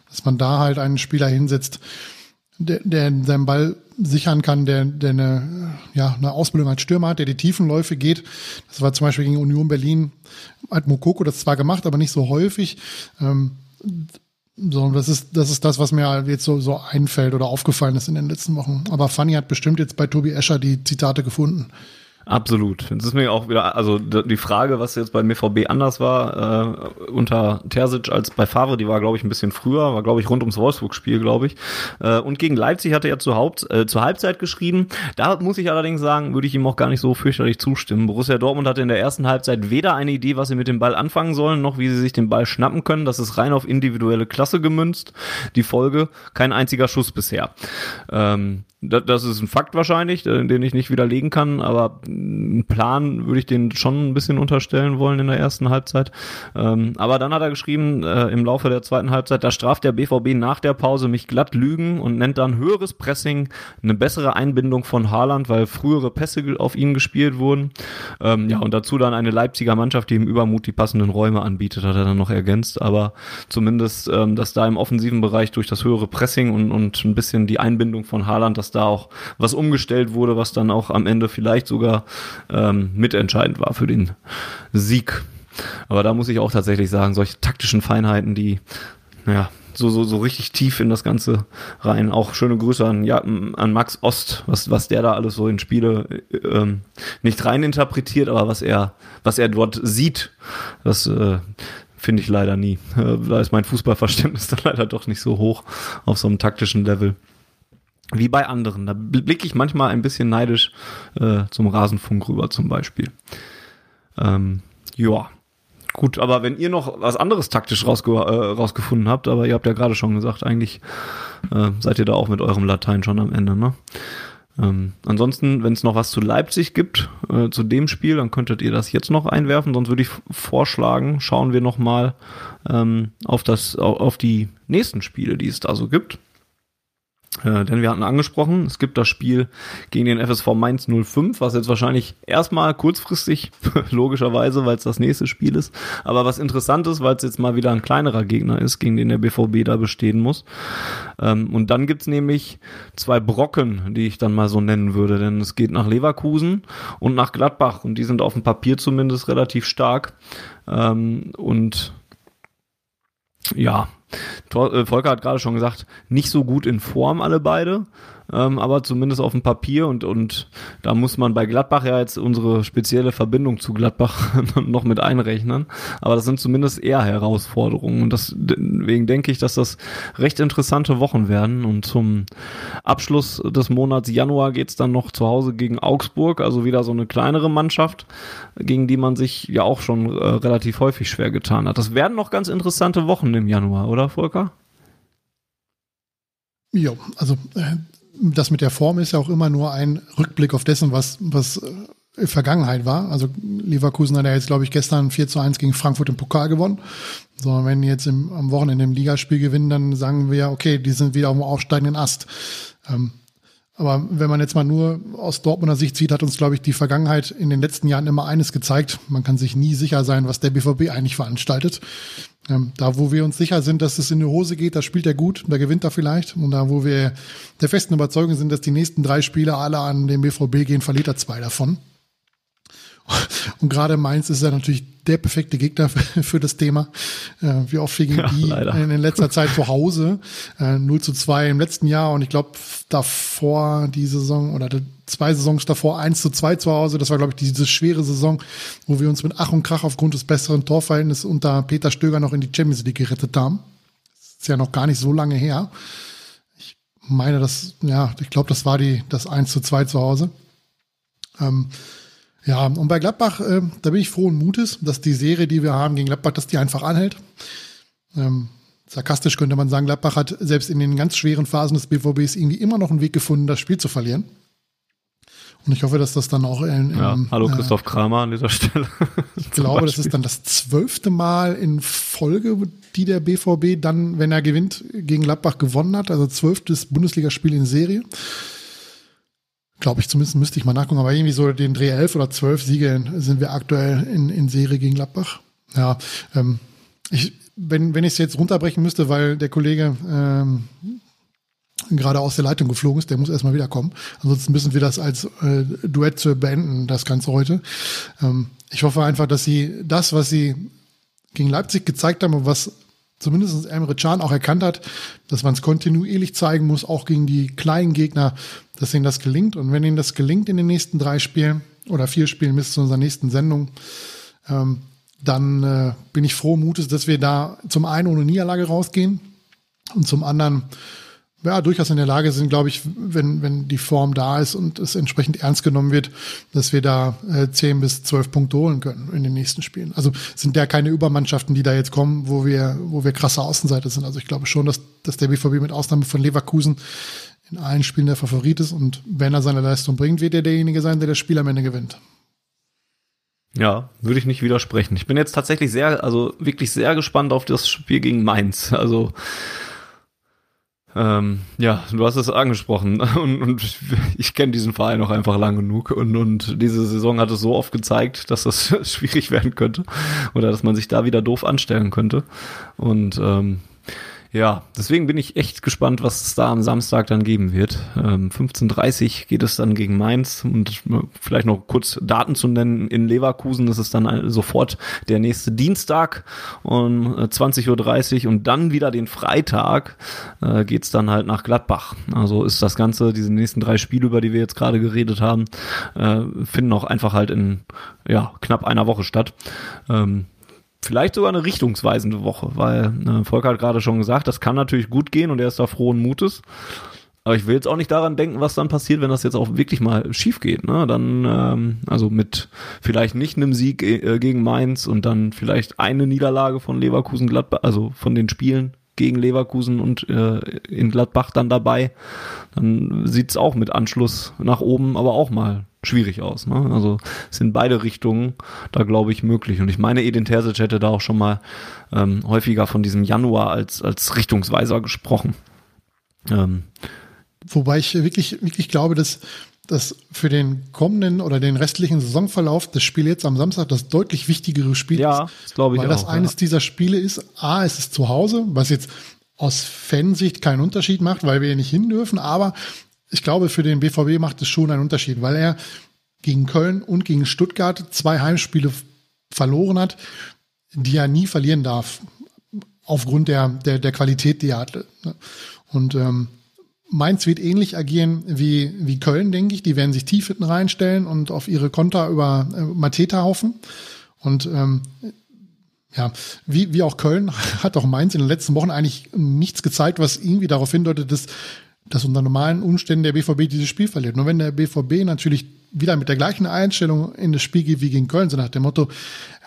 Speaker 2: dass man da halt einen Spieler hinsetzt, der, der seinen Ball sichern kann, der, der eine, ja, eine Ausbildung als Stürmer hat, der die Tiefenläufe geht. Das war zum Beispiel gegen Union Berlin, hat Mokoko das zwar gemacht, aber nicht so häufig. Ähm, so, das ist, das ist das, was mir jetzt so, so einfällt oder aufgefallen ist in den letzten Wochen. Aber Fanny hat bestimmt jetzt bei Tobi Escher die Zitate gefunden.
Speaker 1: Absolut. Es ist mir auch wieder, also die Frage, was jetzt beim BVB anders war, äh, unter Terzic als bei Favre, die war, glaube ich, ein bisschen früher, war, glaube ich, rund ums Wolfsburg-Spiel, glaube ich. Äh, und gegen Leipzig hat er zur, Haupt, äh, zur Halbzeit geschrieben. Da muss ich allerdings sagen, würde ich ihm auch gar nicht so fürchterlich zustimmen. Borussia Dortmund hatte in der ersten Halbzeit weder eine Idee, was sie mit dem Ball anfangen sollen, noch wie sie sich den Ball schnappen können. Das ist rein auf individuelle Klasse gemünzt. Die Folge, kein einziger Schuss bisher. Ähm, das ist ein Fakt wahrscheinlich, äh, den ich nicht widerlegen kann, aber einen Plan würde ich den schon ein bisschen unterstellen wollen in der ersten Halbzeit. Ähm, aber dann hat er geschrieben, äh, im Laufe der zweiten Halbzeit, da straft der BVB nach der Pause mich glatt Lügen und nennt dann höheres Pressing, eine bessere Einbindung von Haaland, weil frühere Pässe auf ihn gespielt wurden. Ähm, ja, und dazu dann eine Leipziger Mannschaft, die im Übermut die passenden Räume anbietet, hat er dann noch ergänzt. Aber zumindest, ähm, dass da im offensiven Bereich durch das höhere Pressing und, und ein bisschen die Einbindung von Haaland, dass da auch was umgestellt wurde, was dann auch am Ende vielleicht sogar ähm, mitentscheidend war für den Sieg. Aber da muss ich auch tatsächlich sagen, solche taktischen Feinheiten, die, naja, so, so, so richtig tief in das Ganze rein. Auch schöne Grüße an, ja, an Max Ost, was, was der da alles so in Spiele ähm, nicht rein interpretiert, aber was er, was er dort sieht, das äh, finde ich leider nie. Äh, da ist mein Fußballverständnis dann leider doch nicht so hoch auf so einem taktischen Level wie bei anderen. Da blicke ich manchmal ein bisschen neidisch äh, zum Rasenfunk rüber zum Beispiel. Ähm, ja, gut, aber wenn ihr noch was anderes taktisch rausge äh, rausgefunden habt, aber ihr habt ja gerade schon gesagt, eigentlich äh, seid ihr da auch mit eurem Latein schon am Ende, ne? Ähm, ansonsten, wenn es noch was zu Leipzig gibt, äh, zu dem Spiel, dann könntet ihr das jetzt noch einwerfen. Sonst würde ich vorschlagen, schauen wir noch mal ähm, auf das, auf die nächsten Spiele, die es da so gibt. Äh, denn wir hatten angesprochen, es gibt das Spiel gegen den FSV Mainz 05, was jetzt wahrscheinlich erstmal kurzfristig, logischerweise, weil es das nächste Spiel ist, aber was interessant ist, weil es jetzt mal wieder ein kleinerer Gegner ist, gegen den der BVB da bestehen muss. Ähm, und dann gibt's nämlich zwei Brocken, die ich dann mal so nennen würde, denn es geht nach Leverkusen und nach Gladbach und die sind auf dem Papier zumindest relativ stark. Ähm, und ja, Volker hat gerade schon gesagt, nicht so gut in Form alle beide ähm, aber zumindest auf dem Papier und, und da muss man bei Gladbach ja jetzt unsere spezielle Verbindung zu Gladbach noch mit einrechnen. Aber das sind zumindest eher Herausforderungen und deswegen denke ich, dass das recht interessante Wochen werden und zum Abschluss des Monats Januar geht's dann noch zu Hause gegen Augsburg, also wieder so eine kleinere Mannschaft, gegen die man sich ja auch schon äh, relativ häufig schwer getan hat. Das werden noch ganz interessante Wochen im Januar, oder Volker?
Speaker 2: Ja, also äh, das mit der Form ist ja auch immer nur ein Rückblick auf dessen, was, was äh, Vergangenheit war. Also Leverkusen hat ja jetzt, glaube ich, gestern 4 zu 1 gegen Frankfurt im Pokal gewonnen. So, wenn die jetzt im, am Wochenende im Ligaspiel gewinnen, dann sagen wir, okay, die sind wieder auf dem aufsteigenden Ast. Ähm, aber wenn man jetzt mal nur aus Dortmunder Sicht sieht, hat uns, glaube ich, die Vergangenheit in den letzten Jahren immer eines gezeigt. Man kann sich nie sicher sein, was der BVB eigentlich veranstaltet. Ähm, da, wo wir uns sicher sind, dass es in die Hose geht, da spielt er gut, da gewinnt er vielleicht. Und da, wo wir der festen Überzeugung sind, dass die nächsten drei Spiele alle an den BVB gehen, verliert er zwei davon. Und gerade Mainz ist ja natürlich der perfekte Gegner für, das Thema. Äh, wie oft wir gegen die ja, in, letzter Zeit zu Hause. Äh, 0 zu 2 im letzten Jahr und ich glaube davor die Saison oder zwei Saisons davor 1 zu 2 zu Hause. Das war, glaube ich, diese schwere Saison, wo wir uns mit Ach und Krach aufgrund des besseren Torverhältnisses unter Peter Stöger noch in die Champions League gerettet haben. Das ist ja noch gar nicht so lange her. Ich meine, das, ja, ich glaube, das war die, das 1 zu 2 zu Hause. Ähm, ja, und bei Gladbach, äh, da bin ich frohen Mutes, dass die Serie, die wir haben gegen Gladbach, dass die einfach anhält. Ähm, sarkastisch könnte man sagen, Gladbach hat selbst in den ganz schweren Phasen des BVBs irgendwie immer noch einen Weg gefunden, das Spiel zu verlieren. Und ich hoffe, dass das dann auch in, in
Speaker 1: ja, hallo äh, Christoph Kramer an dieser Stelle.
Speaker 2: ich glaube, das ist dann das zwölfte Mal in Folge, die der BVB dann, wenn er gewinnt, gegen Gladbach gewonnen hat. Also zwölftes Bundesligaspiel in Serie. Glaube ich zumindest, müsste ich mal nachgucken. Aber irgendwie so den Dreh elf oder zwölf Siege sind wir aktuell in, in Serie gegen Gladbach. Ja, ähm, ich, wenn, wenn ich es jetzt runterbrechen müsste, weil der Kollege ähm, gerade aus der Leitung geflogen ist, der muss erstmal wiederkommen. Ansonsten müssen wir das als äh, Duett beenden, das Ganze heute. Ähm, ich hoffe einfach, dass sie das, was sie gegen Leipzig gezeigt haben und was zumindest Emre Can auch erkannt hat, dass man es kontinuierlich zeigen muss, auch gegen die kleinen Gegner, dass ihnen das gelingt. Und wenn ihnen das gelingt in den nächsten drei Spielen oder vier Spielen bis zu unserer nächsten Sendung, ähm, dann äh, bin ich froh Mutes, dass wir da zum einen ohne Niederlage rausgehen und zum anderen ja, durchaus in der Lage sind, glaube ich, wenn, wenn die Form da ist und es entsprechend ernst genommen wird, dass wir da äh, 10 bis 12 Punkte holen können in den nächsten Spielen. Also sind ja keine Übermannschaften, die da jetzt kommen, wo wir, wo wir krasse Außenseiter sind. Also ich glaube schon, dass, dass der BVB mit Ausnahme von Leverkusen in allen Spielen der Favorit ist und wenn er seine Leistung bringt, wird er derjenige sein, der das Spiel am Ende gewinnt.
Speaker 1: Ja, würde ich nicht widersprechen. Ich bin jetzt tatsächlich sehr, also wirklich sehr gespannt auf das Spiel gegen Mainz. Also ähm, ja, du hast es angesprochen. Und, und ich, kenne diesen Verein auch einfach lang genug. Und, und diese Saison hat es so oft gezeigt, dass das schwierig werden könnte. Oder dass man sich da wieder doof anstellen könnte. Und ähm, ja, deswegen bin ich echt gespannt, was es da am Samstag dann geben wird. Ähm, 15.30 geht es dann gegen Mainz und vielleicht noch kurz Daten zu nennen. In Leverkusen ist es dann sofort der nächste Dienstag um 20.30 Uhr und dann wieder den Freitag äh, geht's dann halt nach Gladbach. Also ist das Ganze, diese nächsten drei Spiele, über die wir jetzt gerade geredet haben, äh, finden auch einfach halt in ja, knapp einer Woche statt. Ähm, vielleicht sogar eine richtungsweisende Woche, weil äh, Volker hat gerade schon gesagt, das kann natürlich gut gehen und er ist da frohen Mutes. Aber ich will jetzt auch nicht daran denken, was dann passiert, wenn das jetzt auch wirklich mal schief geht. Ne? Dann, ähm, also mit vielleicht nicht einem Sieg äh, gegen Mainz und dann vielleicht eine Niederlage von Leverkusen Gladbach, also von den Spielen gegen Leverkusen und äh, in Gladbach dann dabei, dann sieht's auch mit Anschluss nach oben aber auch mal schwierig aus. Ne? Also es sind beide Richtungen da, glaube ich, möglich. Und ich meine, Edin Terzic hätte da auch schon mal ähm, häufiger von diesem Januar als, als Richtungsweiser gesprochen. Ähm,
Speaker 2: Wobei ich wirklich, wirklich glaube, dass dass für den kommenden oder den restlichen Saisonverlauf das Spiel jetzt am Samstag das deutlich wichtigere Spiel
Speaker 1: ja, ist. Glaube ich
Speaker 2: weil auch, das eines ja. dieser Spiele ist, A, es ist zu Hause, was jetzt aus Fansicht keinen Unterschied macht, weil wir ja nicht hin dürfen, aber ich glaube, für den BVB macht es schon einen Unterschied, weil er gegen Köln und gegen Stuttgart zwei Heimspiele verloren hat, die er nie verlieren darf, aufgrund der, der, der Qualität, die er hatte. Und ähm, Mainz wird ähnlich agieren wie, wie Köln, denke ich. Die werden sich tief hinten reinstellen und auf ihre Konter über äh, Mateta haufen. Und ähm, ja, wie, wie auch Köln hat auch Mainz in den letzten Wochen eigentlich nichts gezeigt, was irgendwie darauf hindeutet, dass dass unter normalen Umständen der BVB dieses Spiel verliert. Nur wenn der BVB natürlich wieder mit der gleichen Einstellung in das Spiel geht wie gegen Köln, so nach dem Motto,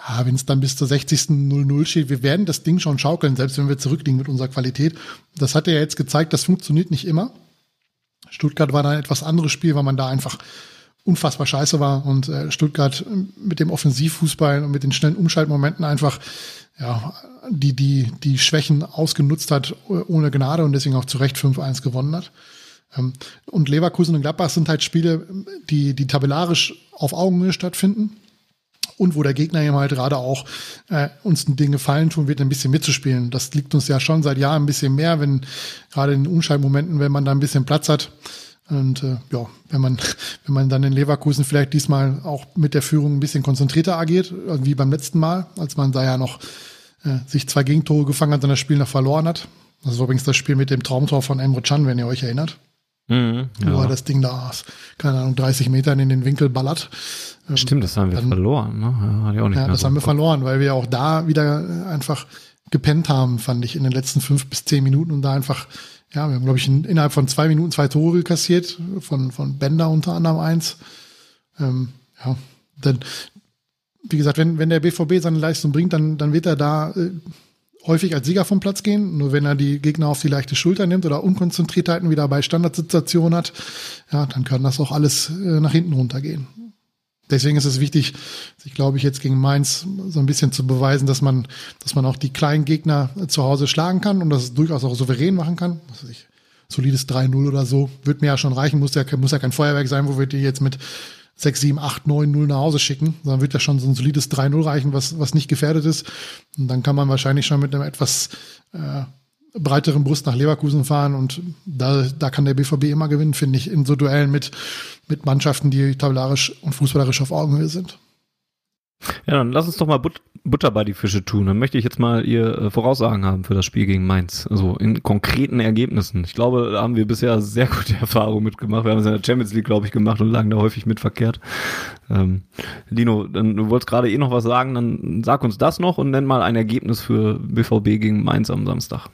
Speaker 2: ja, wenn es dann bis zur 60. 0-0 steht, wir werden das Ding schon schaukeln, selbst wenn wir zurückliegen mit unserer Qualität. Das hat er ja jetzt gezeigt, das funktioniert nicht immer. Stuttgart war dann ein etwas anderes Spiel, weil man da einfach unfassbar scheiße war und äh, Stuttgart mit dem Offensivfußball und mit den schnellen Umschaltmomenten einfach ja, die, die, die Schwächen ausgenutzt hat ohne Gnade und deswegen auch zu Recht 5-1 gewonnen hat. Ähm, und Leverkusen und Gladbach sind halt Spiele, die, die tabellarisch auf Augenhöhe stattfinden und wo der Gegner eben halt gerade auch äh, uns Ding gefallen tun wird, ein bisschen mitzuspielen. Das liegt uns ja schon seit Jahren ein bisschen mehr, wenn gerade in Umschaltmomenten, wenn man da ein bisschen Platz hat. Und äh, ja, wenn man, wenn man dann in Leverkusen vielleicht diesmal auch mit der Führung ein bisschen konzentrierter agiert, wie beim letzten Mal, als man da ja noch äh, sich zwei Gegentore gefangen hat und das Spiel noch verloren hat. Das ist übrigens das Spiel mit dem Traumtor von Emre Can, wenn ihr euch erinnert. Mhm, ja. Wo er das Ding da aus, keine Ahnung, 30 Metern in den Winkel ballert.
Speaker 1: Ähm, Stimmt, das haben wir dann, verloren. Ne?
Speaker 2: Ja, ja das so haben wir verloren, weil wir auch da wieder einfach gepennt haben, fand ich, in den letzten fünf bis zehn Minuten und da einfach ja, wir haben, glaube ich, in, innerhalb von zwei Minuten zwei Tore kassiert, von, von Bender unter anderem eins. Ähm, ja, dann, wie gesagt, wenn, wenn der BVB seine Leistung bringt, dann, dann wird er da äh, häufig als Sieger vom Platz gehen. Nur wenn er die Gegner auf die leichte Schulter nimmt oder Unkonzentriertheiten wieder bei Standardsituationen hat, ja, dann kann das auch alles äh, nach hinten runtergehen. Deswegen ist es wichtig, sich, glaube ich, jetzt gegen Mainz so ein bisschen zu beweisen, dass man, dass man auch die kleinen Gegner zu Hause schlagen kann und das durchaus auch souverän machen kann. Also ich, solides 3-0 oder so, wird mir ja schon reichen, muss ja, muss ja kein Feuerwerk sein, wo wir die jetzt mit 6, 7, 8, 9, 0 nach Hause schicken. Dann wird ja schon so ein solides 3-0 reichen, was, was nicht gefährdet ist. Und dann kann man wahrscheinlich schon mit einem etwas äh, breiteren Brust nach Leverkusen fahren und da, da kann der BVB immer gewinnen, finde ich, in so Duellen mit, mit Mannschaften, die tabellarisch und fußballerisch auf Augenhöhe sind.
Speaker 1: Ja, dann lass uns doch mal But Butter bei die Fische tun. Dann möchte ich jetzt mal ihr äh, Voraussagen haben für das Spiel gegen Mainz. Also in konkreten Ergebnissen. Ich glaube, da haben wir bisher sehr gute Erfahrungen mitgemacht. Wir haben es in der Champions League, glaube ich, gemacht und lagen da häufig mit verkehrt. Ähm, Lino, dann, du wolltest gerade eh noch was sagen, dann sag uns das noch und nenn mal ein Ergebnis für BVB gegen Mainz am Samstag.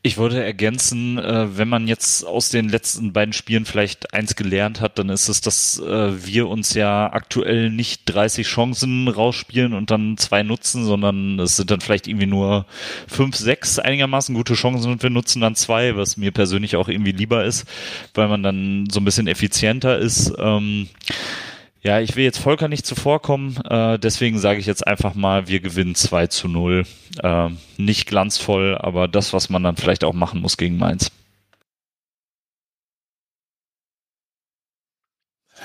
Speaker 3: Ich wollte ergänzen, äh, wenn man jetzt aus den letzten beiden Spielen vielleicht eins gelernt hat, dann ist es, dass äh, wir uns ja aktuell nicht 30 Chancen rausspielen und dann zwei nutzen, sondern es sind dann vielleicht irgendwie nur fünf, sechs einigermaßen gute Chancen und wir nutzen dann zwei, was mir persönlich auch irgendwie lieber ist, weil man dann so ein bisschen effizienter ist. Ähm, ja, ich will jetzt Volker nicht zuvorkommen, äh, deswegen sage ich jetzt einfach mal, wir gewinnen 2 zu 0. Äh, nicht glanzvoll, aber das, was man dann vielleicht auch machen muss gegen Mainz.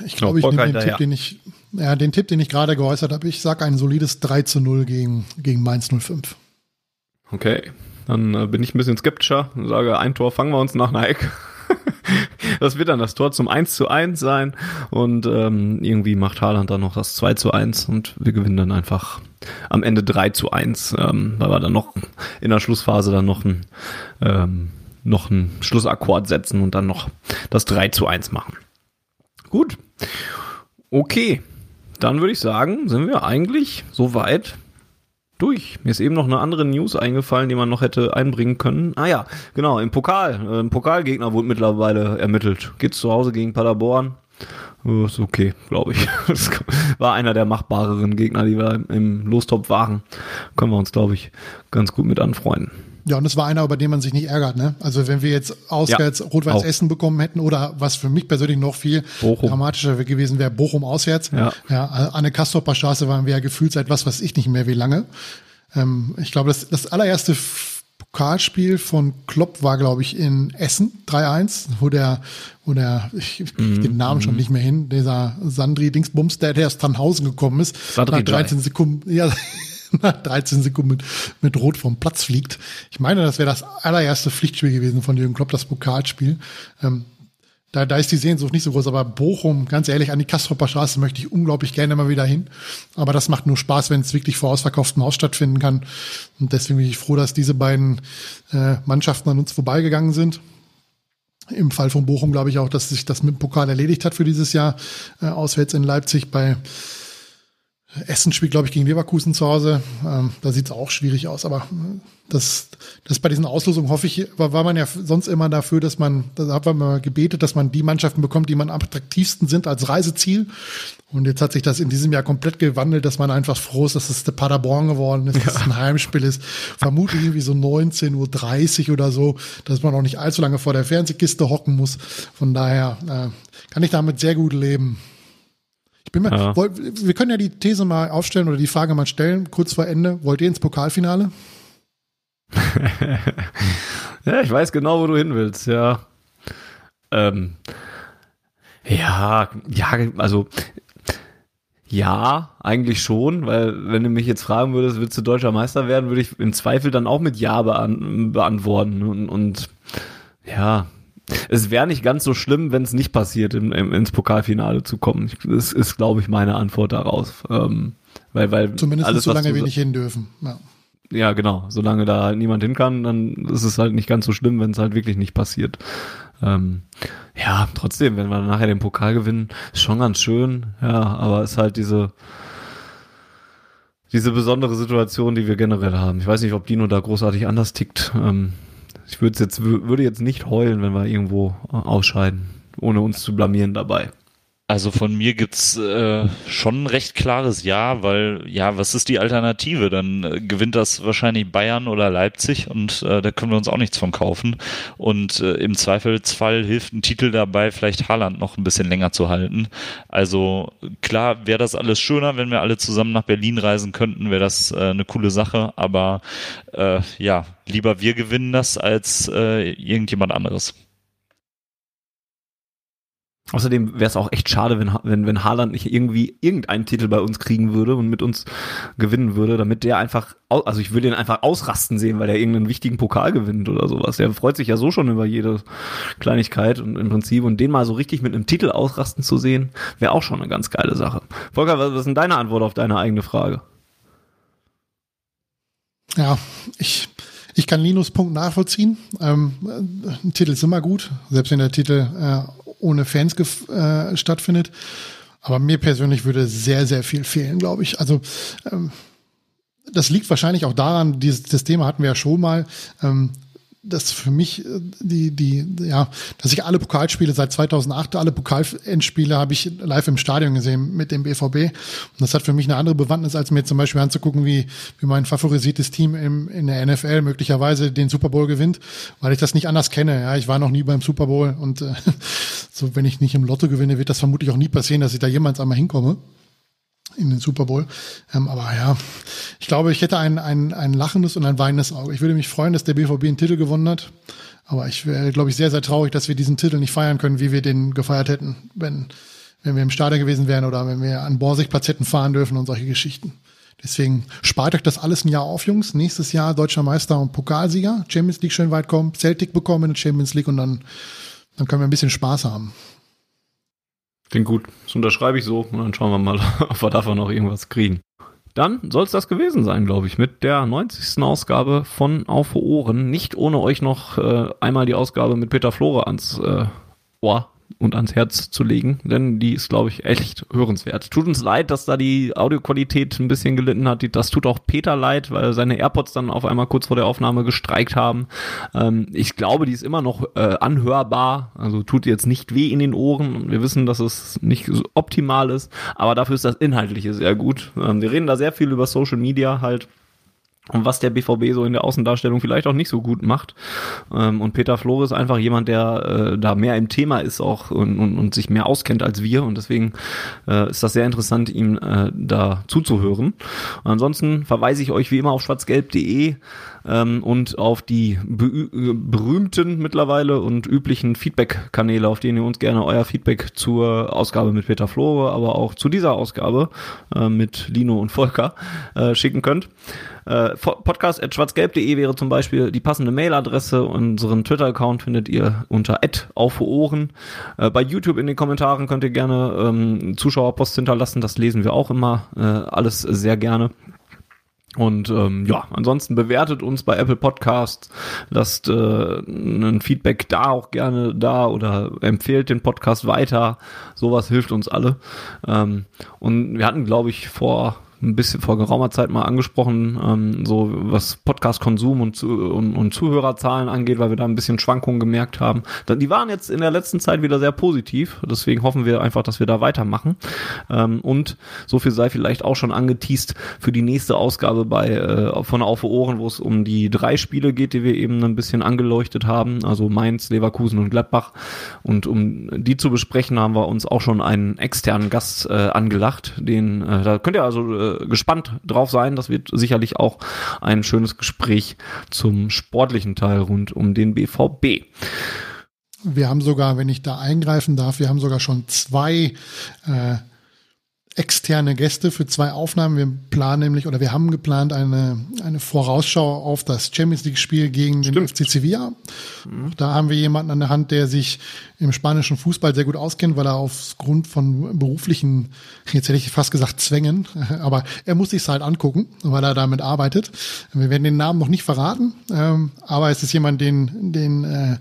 Speaker 2: Ich glaube, ich nehme den Tipp, den ich, ja, den Tipp, den ich gerade geäußert habe. Ich sage ein solides 3 zu 0 gegen, gegen Mainz 05.
Speaker 1: Okay, dann äh, bin ich ein bisschen skeptischer und sage, ein Tor fangen wir uns nach einer Ecke. das wird dann das Tor zum 1 zu 1 sein und ähm, irgendwie macht Haaland dann noch das 2 zu 1 und wir gewinnen dann einfach am Ende 3 zu 1, ähm, weil wir dann noch in der Schlussphase dann noch ein ähm, noch einen Schlussakkord setzen und dann noch das 3 zu 1 machen. Gut. Okay. Dann würde ich sagen, sind wir eigentlich soweit durch. Mir ist eben noch eine andere News eingefallen, die man noch hätte einbringen können. Ah ja, genau, im Pokal. Äh, Ein Pokalgegner wurde mittlerweile ermittelt. Geht's zu Hause gegen Paderborn. Oh, ist okay, glaube ich. Das war einer der machbareren Gegner, die wir im Lostop waren. Können wir uns, glaube ich, ganz gut mit anfreunden.
Speaker 2: Ja, und es war einer, über den man sich nicht ärgert, ne? Also wenn wir jetzt auswärts ja, Rot-Weiß Essen bekommen hätten oder was für mich persönlich noch viel Bochum. dramatischer gewesen wäre, Bochum auswärts. Ja. ja an der Kastropper Straße waren wir ja gefühlt seit was weiß ich nicht mehr wie lange. Ähm, ich glaube, das, das allererste Pokalspiel von Klopp war, glaube ich, in Essen 3-1, wo der, wo der, ich kriege den Namen schon mhm. nicht mehr hin, dieser Sandri Dingsbums, der, der aus Tannhausen gekommen ist, Sandri nach 13 Sekunden, ja, nach 13 Sekunden mit, mit Rot vom Platz fliegt. Ich meine, das wäre das allererste Pflichtspiel gewesen von Jürgen Klopp, das Pokalspiel. Ähm, da, da ist die Sehnsucht nicht so groß, aber Bochum, ganz ehrlich, an die Kastropper Straße möchte ich unglaublich gerne mal wieder hin. Aber das macht nur Spaß, wenn es wirklich vor ausverkauftem Haus stattfinden kann. Und deswegen bin ich froh, dass diese beiden äh, Mannschaften an uns vorbeigegangen sind. Im Fall von Bochum glaube ich auch, dass sich das mit dem Pokal erledigt hat für dieses Jahr. Äh, auswärts in Leipzig bei Essen spielt, glaube ich, gegen Leverkusen zu Hause. Ähm, da sieht es auch schwierig aus. Aber äh, das, das bei diesen Auslosungen hoffe ich, war, war man ja sonst immer dafür, dass man, da hat man mal gebetet, dass man die Mannschaften bekommt, die man am attraktivsten sind als Reiseziel. Und jetzt hat sich das in diesem Jahr komplett gewandelt, dass man einfach froh ist, dass es der Paderborn geworden ist, ja. dass es ein Heimspiel ist. Vermutlich irgendwie so 19.30 Uhr oder so, dass man auch nicht allzu lange vor der Fernsehkiste hocken muss. Von daher äh, kann ich damit sehr gut leben. Bin mal, ja. wollt, wir können ja die These mal aufstellen oder die Frage mal stellen, kurz vor Ende. Wollt ihr ins Pokalfinale?
Speaker 1: ja, ich weiß genau, wo du hin willst, ja. Ähm, ja, ja, also ja, eigentlich schon, weil wenn du mich jetzt fragen würdest, willst du deutscher Meister werden, würde ich im Zweifel dann auch mit Ja beant beantworten. Und, und ja, es wäre nicht ganz so schlimm, wenn es nicht passiert, im, im, ins Pokalfinale zu kommen. Das ist, glaube ich, meine Antwort daraus. Ähm, weil, weil
Speaker 2: Zumindest alles, solange wir nicht hin dürfen. Ja.
Speaker 1: ja, genau. Solange da halt niemand hin kann, dann ist es halt nicht ganz so schlimm, wenn es halt wirklich nicht passiert. Ähm, ja, trotzdem, wenn wir nachher den Pokal gewinnen, ist schon ganz schön. Ja, aber es ist halt diese diese besondere Situation, die wir generell haben. Ich weiß nicht, ob Dino da großartig anders tickt. Ähm, ich würde jetzt, würde jetzt nicht heulen, wenn wir irgendwo äh, ausscheiden, ohne uns zu blamieren dabei.
Speaker 3: Also von mir gibt's äh, schon ein recht klares Ja, weil ja, was ist die Alternative? Dann äh, gewinnt das wahrscheinlich Bayern oder Leipzig und äh, da können wir uns auch nichts von kaufen. Und äh, im Zweifelsfall hilft ein Titel dabei, vielleicht Haaland noch ein bisschen länger zu halten. Also klar wäre das alles schöner, wenn wir alle zusammen nach Berlin reisen könnten, wäre das äh, eine coole Sache. Aber äh, ja, lieber wir gewinnen das als äh, irgendjemand anderes.
Speaker 1: Außerdem wäre es auch echt schade, wenn, wenn, wenn Haaland nicht irgendwie irgendeinen Titel bei uns kriegen würde und mit uns gewinnen würde, damit der einfach, also ich würde ihn einfach ausrasten sehen, weil er irgendeinen wichtigen Pokal gewinnt oder sowas. Der freut sich ja so schon über jede Kleinigkeit und im Prinzip und den mal so richtig mit einem Titel ausrasten zu sehen, wäre auch schon eine ganz geile Sache. Volker, was ist denn deine Antwort auf deine eigene Frage?
Speaker 2: Ja, ich, ich kann Linus Punkt nachvollziehen. Ähm, ein Titel ist immer gut, selbst wenn der Titel äh, ohne Fans äh, stattfindet. Aber mir persönlich würde sehr, sehr viel fehlen, glaube ich. Also ähm, das liegt wahrscheinlich auch daran, dieses das Thema hatten wir ja schon mal. Ähm, dass für mich äh, die, die, ja, dass ich alle Pokalspiele seit 2008, alle Pokalendspiele habe ich live im Stadion gesehen mit dem BVB. Und das hat für mich eine andere Bewandtnis, als mir zum Beispiel anzugucken, wie, wie mein favorisiertes Team im, in der NFL möglicherweise den Super Bowl gewinnt, weil ich das nicht anders kenne. Ja, ich war noch nie beim Super Bowl und äh, so, wenn ich nicht im Lotto gewinne, wird das vermutlich auch nie passieren, dass ich da jemals einmal hinkomme in den Super Bowl. Ähm, aber ja, ich glaube, ich hätte ein, ein, ein lachendes und ein weinendes Auge. Ich würde mich freuen, dass der BVB einen Titel gewonnen hat. Aber ich wäre, glaube ich, sehr, sehr traurig, dass wir diesen Titel nicht feiern können, wie wir den gefeiert hätten, wenn, wenn wir im Stadion gewesen wären oder wenn wir an Borsigplatz hätten fahren dürfen und solche Geschichten. Deswegen spart euch das alles ein Jahr auf, Jungs. Nächstes Jahr deutscher Meister und Pokalsieger, Champions League schön weit kommen, Celtic bekommen in der Champions League und dann, dann können wir ein bisschen Spaß haben.
Speaker 1: Klingt gut. Das unterschreibe ich so und dann schauen wir mal, ob wir davon noch irgendwas kriegen. Dann soll es das gewesen sein, glaube ich, mit der 90. Ausgabe von Auf Ohren. Nicht ohne euch noch äh, einmal die Ausgabe mit Peter Flore ans äh, Ohr und ans Herz zu legen, denn die ist, glaube ich, echt hörenswert. Tut uns leid, dass da die Audioqualität ein bisschen gelitten hat. Das tut auch Peter leid, weil seine AirPods dann auf einmal kurz vor der Aufnahme gestreikt haben. Ähm, ich glaube, die ist immer noch äh, anhörbar, also tut jetzt nicht weh in den Ohren. Wir wissen, dass es nicht so optimal ist, aber dafür ist das Inhaltliche sehr gut. Ähm, wir reden da sehr viel über Social Media halt und was der BVB so in der Außendarstellung vielleicht auch nicht so gut macht. Ähm, und Peter Flore ist einfach jemand, der äh, da mehr im Thema ist auch und, und, und sich mehr auskennt als wir. Und deswegen äh, ist das sehr interessant, ihm äh, da zuzuhören. Und ansonsten verweise ich euch wie immer auf schwarzgelb.de ähm, und auf die berühmten mittlerweile und üblichen Feedback-Kanäle, auf denen ihr uns gerne euer Feedback zur Ausgabe mit Peter Flore, aber auch zu dieser Ausgabe äh, mit Lino und Volker äh, schicken könnt. Äh, Podcast.schwarzgelb.de wäre zum Beispiel die passende Mailadresse. Unseren Twitter-Account findet ihr unter auf Ohren. Äh, bei YouTube in den Kommentaren könnt ihr gerne ähm, Zuschauerpost hinterlassen. Das lesen wir auch immer äh, alles sehr gerne. Und ähm, ja, ansonsten bewertet uns bei Apple Podcasts, lasst äh, ein Feedback da auch gerne da oder empfehlt den Podcast weiter. Sowas hilft uns alle. Ähm, und wir hatten, glaube ich, vor ein bisschen vor geraumer Zeit mal angesprochen, ähm, so was Podcast-Konsum und, und, und Zuhörerzahlen angeht, weil wir da ein bisschen Schwankungen gemerkt haben. Die waren jetzt in der letzten Zeit wieder sehr positiv, deswegen hoffen wir einfach, dass wir da weitermachen. Ähm, und so viel sei vielleicht auch schon angeteased für die nächste Ausgabe bei äh, von Auf Ohren, wo es um die drei Spiele geht, die wir eben ein bisschen angeleuchtet haben, also Mainz, Leverkusen und Gladbach. Und um die zu besprechen, haben wir uns auch schon einen externen Gast äh, angelacht, den äh, da könnt ihr also äh, gespannt drauf sein. Das wird sicherlich auch ein schönes Gespräch zum sportlichen Teil rund um den BVB.
Speaker 2: Wir haben sogar, wenn ich da eingreifen darf, wir haben sogar schon zwei äh, externe Gäste für zwei Aufnahmen. Wir planen nämlich oder wir haben geplant eine, eine Vorausschau auf das Champions League Spiel gegen Stimmt. den FC Sevilla. Mhm. Da haben wir jemanden an der Hand, der sich im spanischen Fußball sehr gut auskennt, weil er aufgrund von beruflichen, jetzt hätte ich fast gesagt Zwängen, aber er muss sich halt angucken, weil er damit arbeitet. Wir werden den Namen noch nicht verraten, ähm, aber es ist jemand, den, den äh,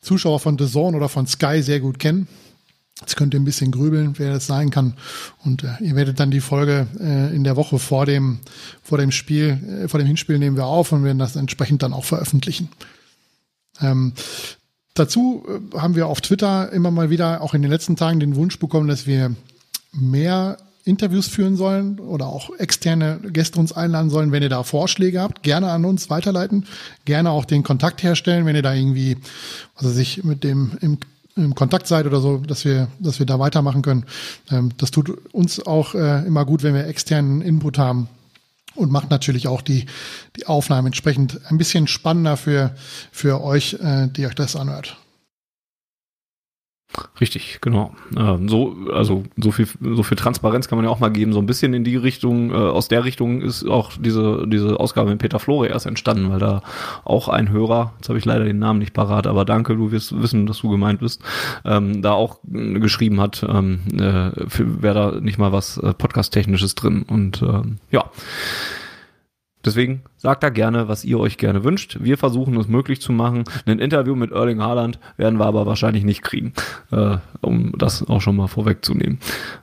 Speaker 2: Zuschauer von The Zone oder von Sky sehr gut kennen. Jetzt könnt ihr ein bisschen grübeln, wer das sein kann. Und äh, ihr werdet dann die Folge äh, in der Woche vor dem, vor dem Spiel, äh, vor dem Hinspiel nehmen wir auf und werden das entsprechend dann auch veröffentlichen. Ähm, dazu äh, haben wir auf Twitter immer mal wieder auch in den letzten Tagen den Wunsch bekommen, dass wir mehr Interviews führen sollen oder auch externe Gäste uns einladen sollen. Wenn ihr da Vorschläge habt, gerne an uns weiterleiten, gerne auch den Kontakt herstellen, wenn ihr da irgendwie, also sich mit dem im, im Kontakt seid oder so, dass wir, dass wir da weitermachen können. Ähm, das tut uns auch äh, immer gut, wenn wir externen Input haben und macht natürlich auch die, die Aufnahme entsprechend ein bisschen spannender für, für euch, äh, die euch das anhört.
Speaker 1: Richtig, genau. Ähm, so, also so viel, so viel Transparenz kann man ja auch mal geben. So ein bisschen in die Richtung, äh, aus der Richtung ist auch diese, diese Ausgabe mit Peter Flore erst entstanden, weil da auch ein Hörer, jetzt habe ich leider den Namen nicht parat, aber danke, du wirst wissen, dass du gemeint bist, ähm, da auch äh, geschrieben hat, ähm, äh, wäre da nicht mal was äh, Podcast-Technisches drin. Und ähm, ja. Deswegen sagt da gerne, was ihr euch gerne wünscht. Wir versuchen es möglich zu machen. Ein Interview mit Erling Haaland werden wir aber wahrscheinlich nicht kriegen, äh, um das auch schon mal vorwegzunehmen.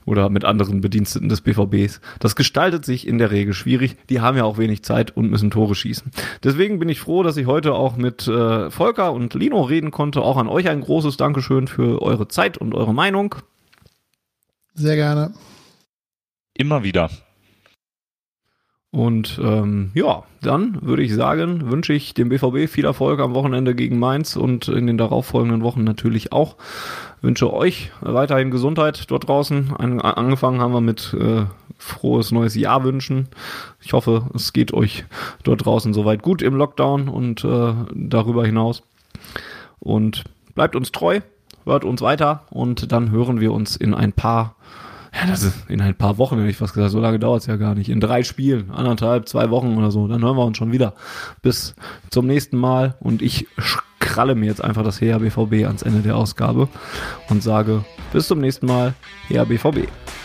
Speaker 1: Oder mit anderen Bediensteten des BVBs. Das gestaltet sich in der Regel schwierig. Die haben ja auch wenig Zeit und müssen Tore schießen. Deswegen bin ich froh, dass ich heute auch mit äh, Volker und Lino reden konnte. Auch an euch ein großes Dankeschön für eure Zeit und eure Meinung.
Speaker 2: Sehr gerne.
Speaker 3: Immer wieder.
Speaker 1: Und ähm, ja, dann würde ich sagen, wünsche ich dem BVB viel Erfolg am Wochenende gegen Mainz und in den darauffolgenden Wochen natürlich auch. Wünsche euch weiterhin Gesundheit dort draußen. An, angefangen haben wir mit äh, frohes neues Jahr wünschen. Ich hoffe, es geht euch dort draußen soweit gut im Lockdown und äh, darüber hinaus. Und bleibt uns treu, hört uns weiter und dann hören wir uns in ein paar ja, das ist in ein paar Wochen, hätte ich fast gesagt. So lange dauert es ja gar nicht. In drei Spielen, anderthalb, zwei Wochen oder so. Dann hören wir uns schon wieder. Bis zum nächsten Mal. Und ich kralle mir jetzt einfach das HRBVB ans Ende der Ausgabe und sage bis zum nächsten Mal. HRBVB.
Speaker 4: Die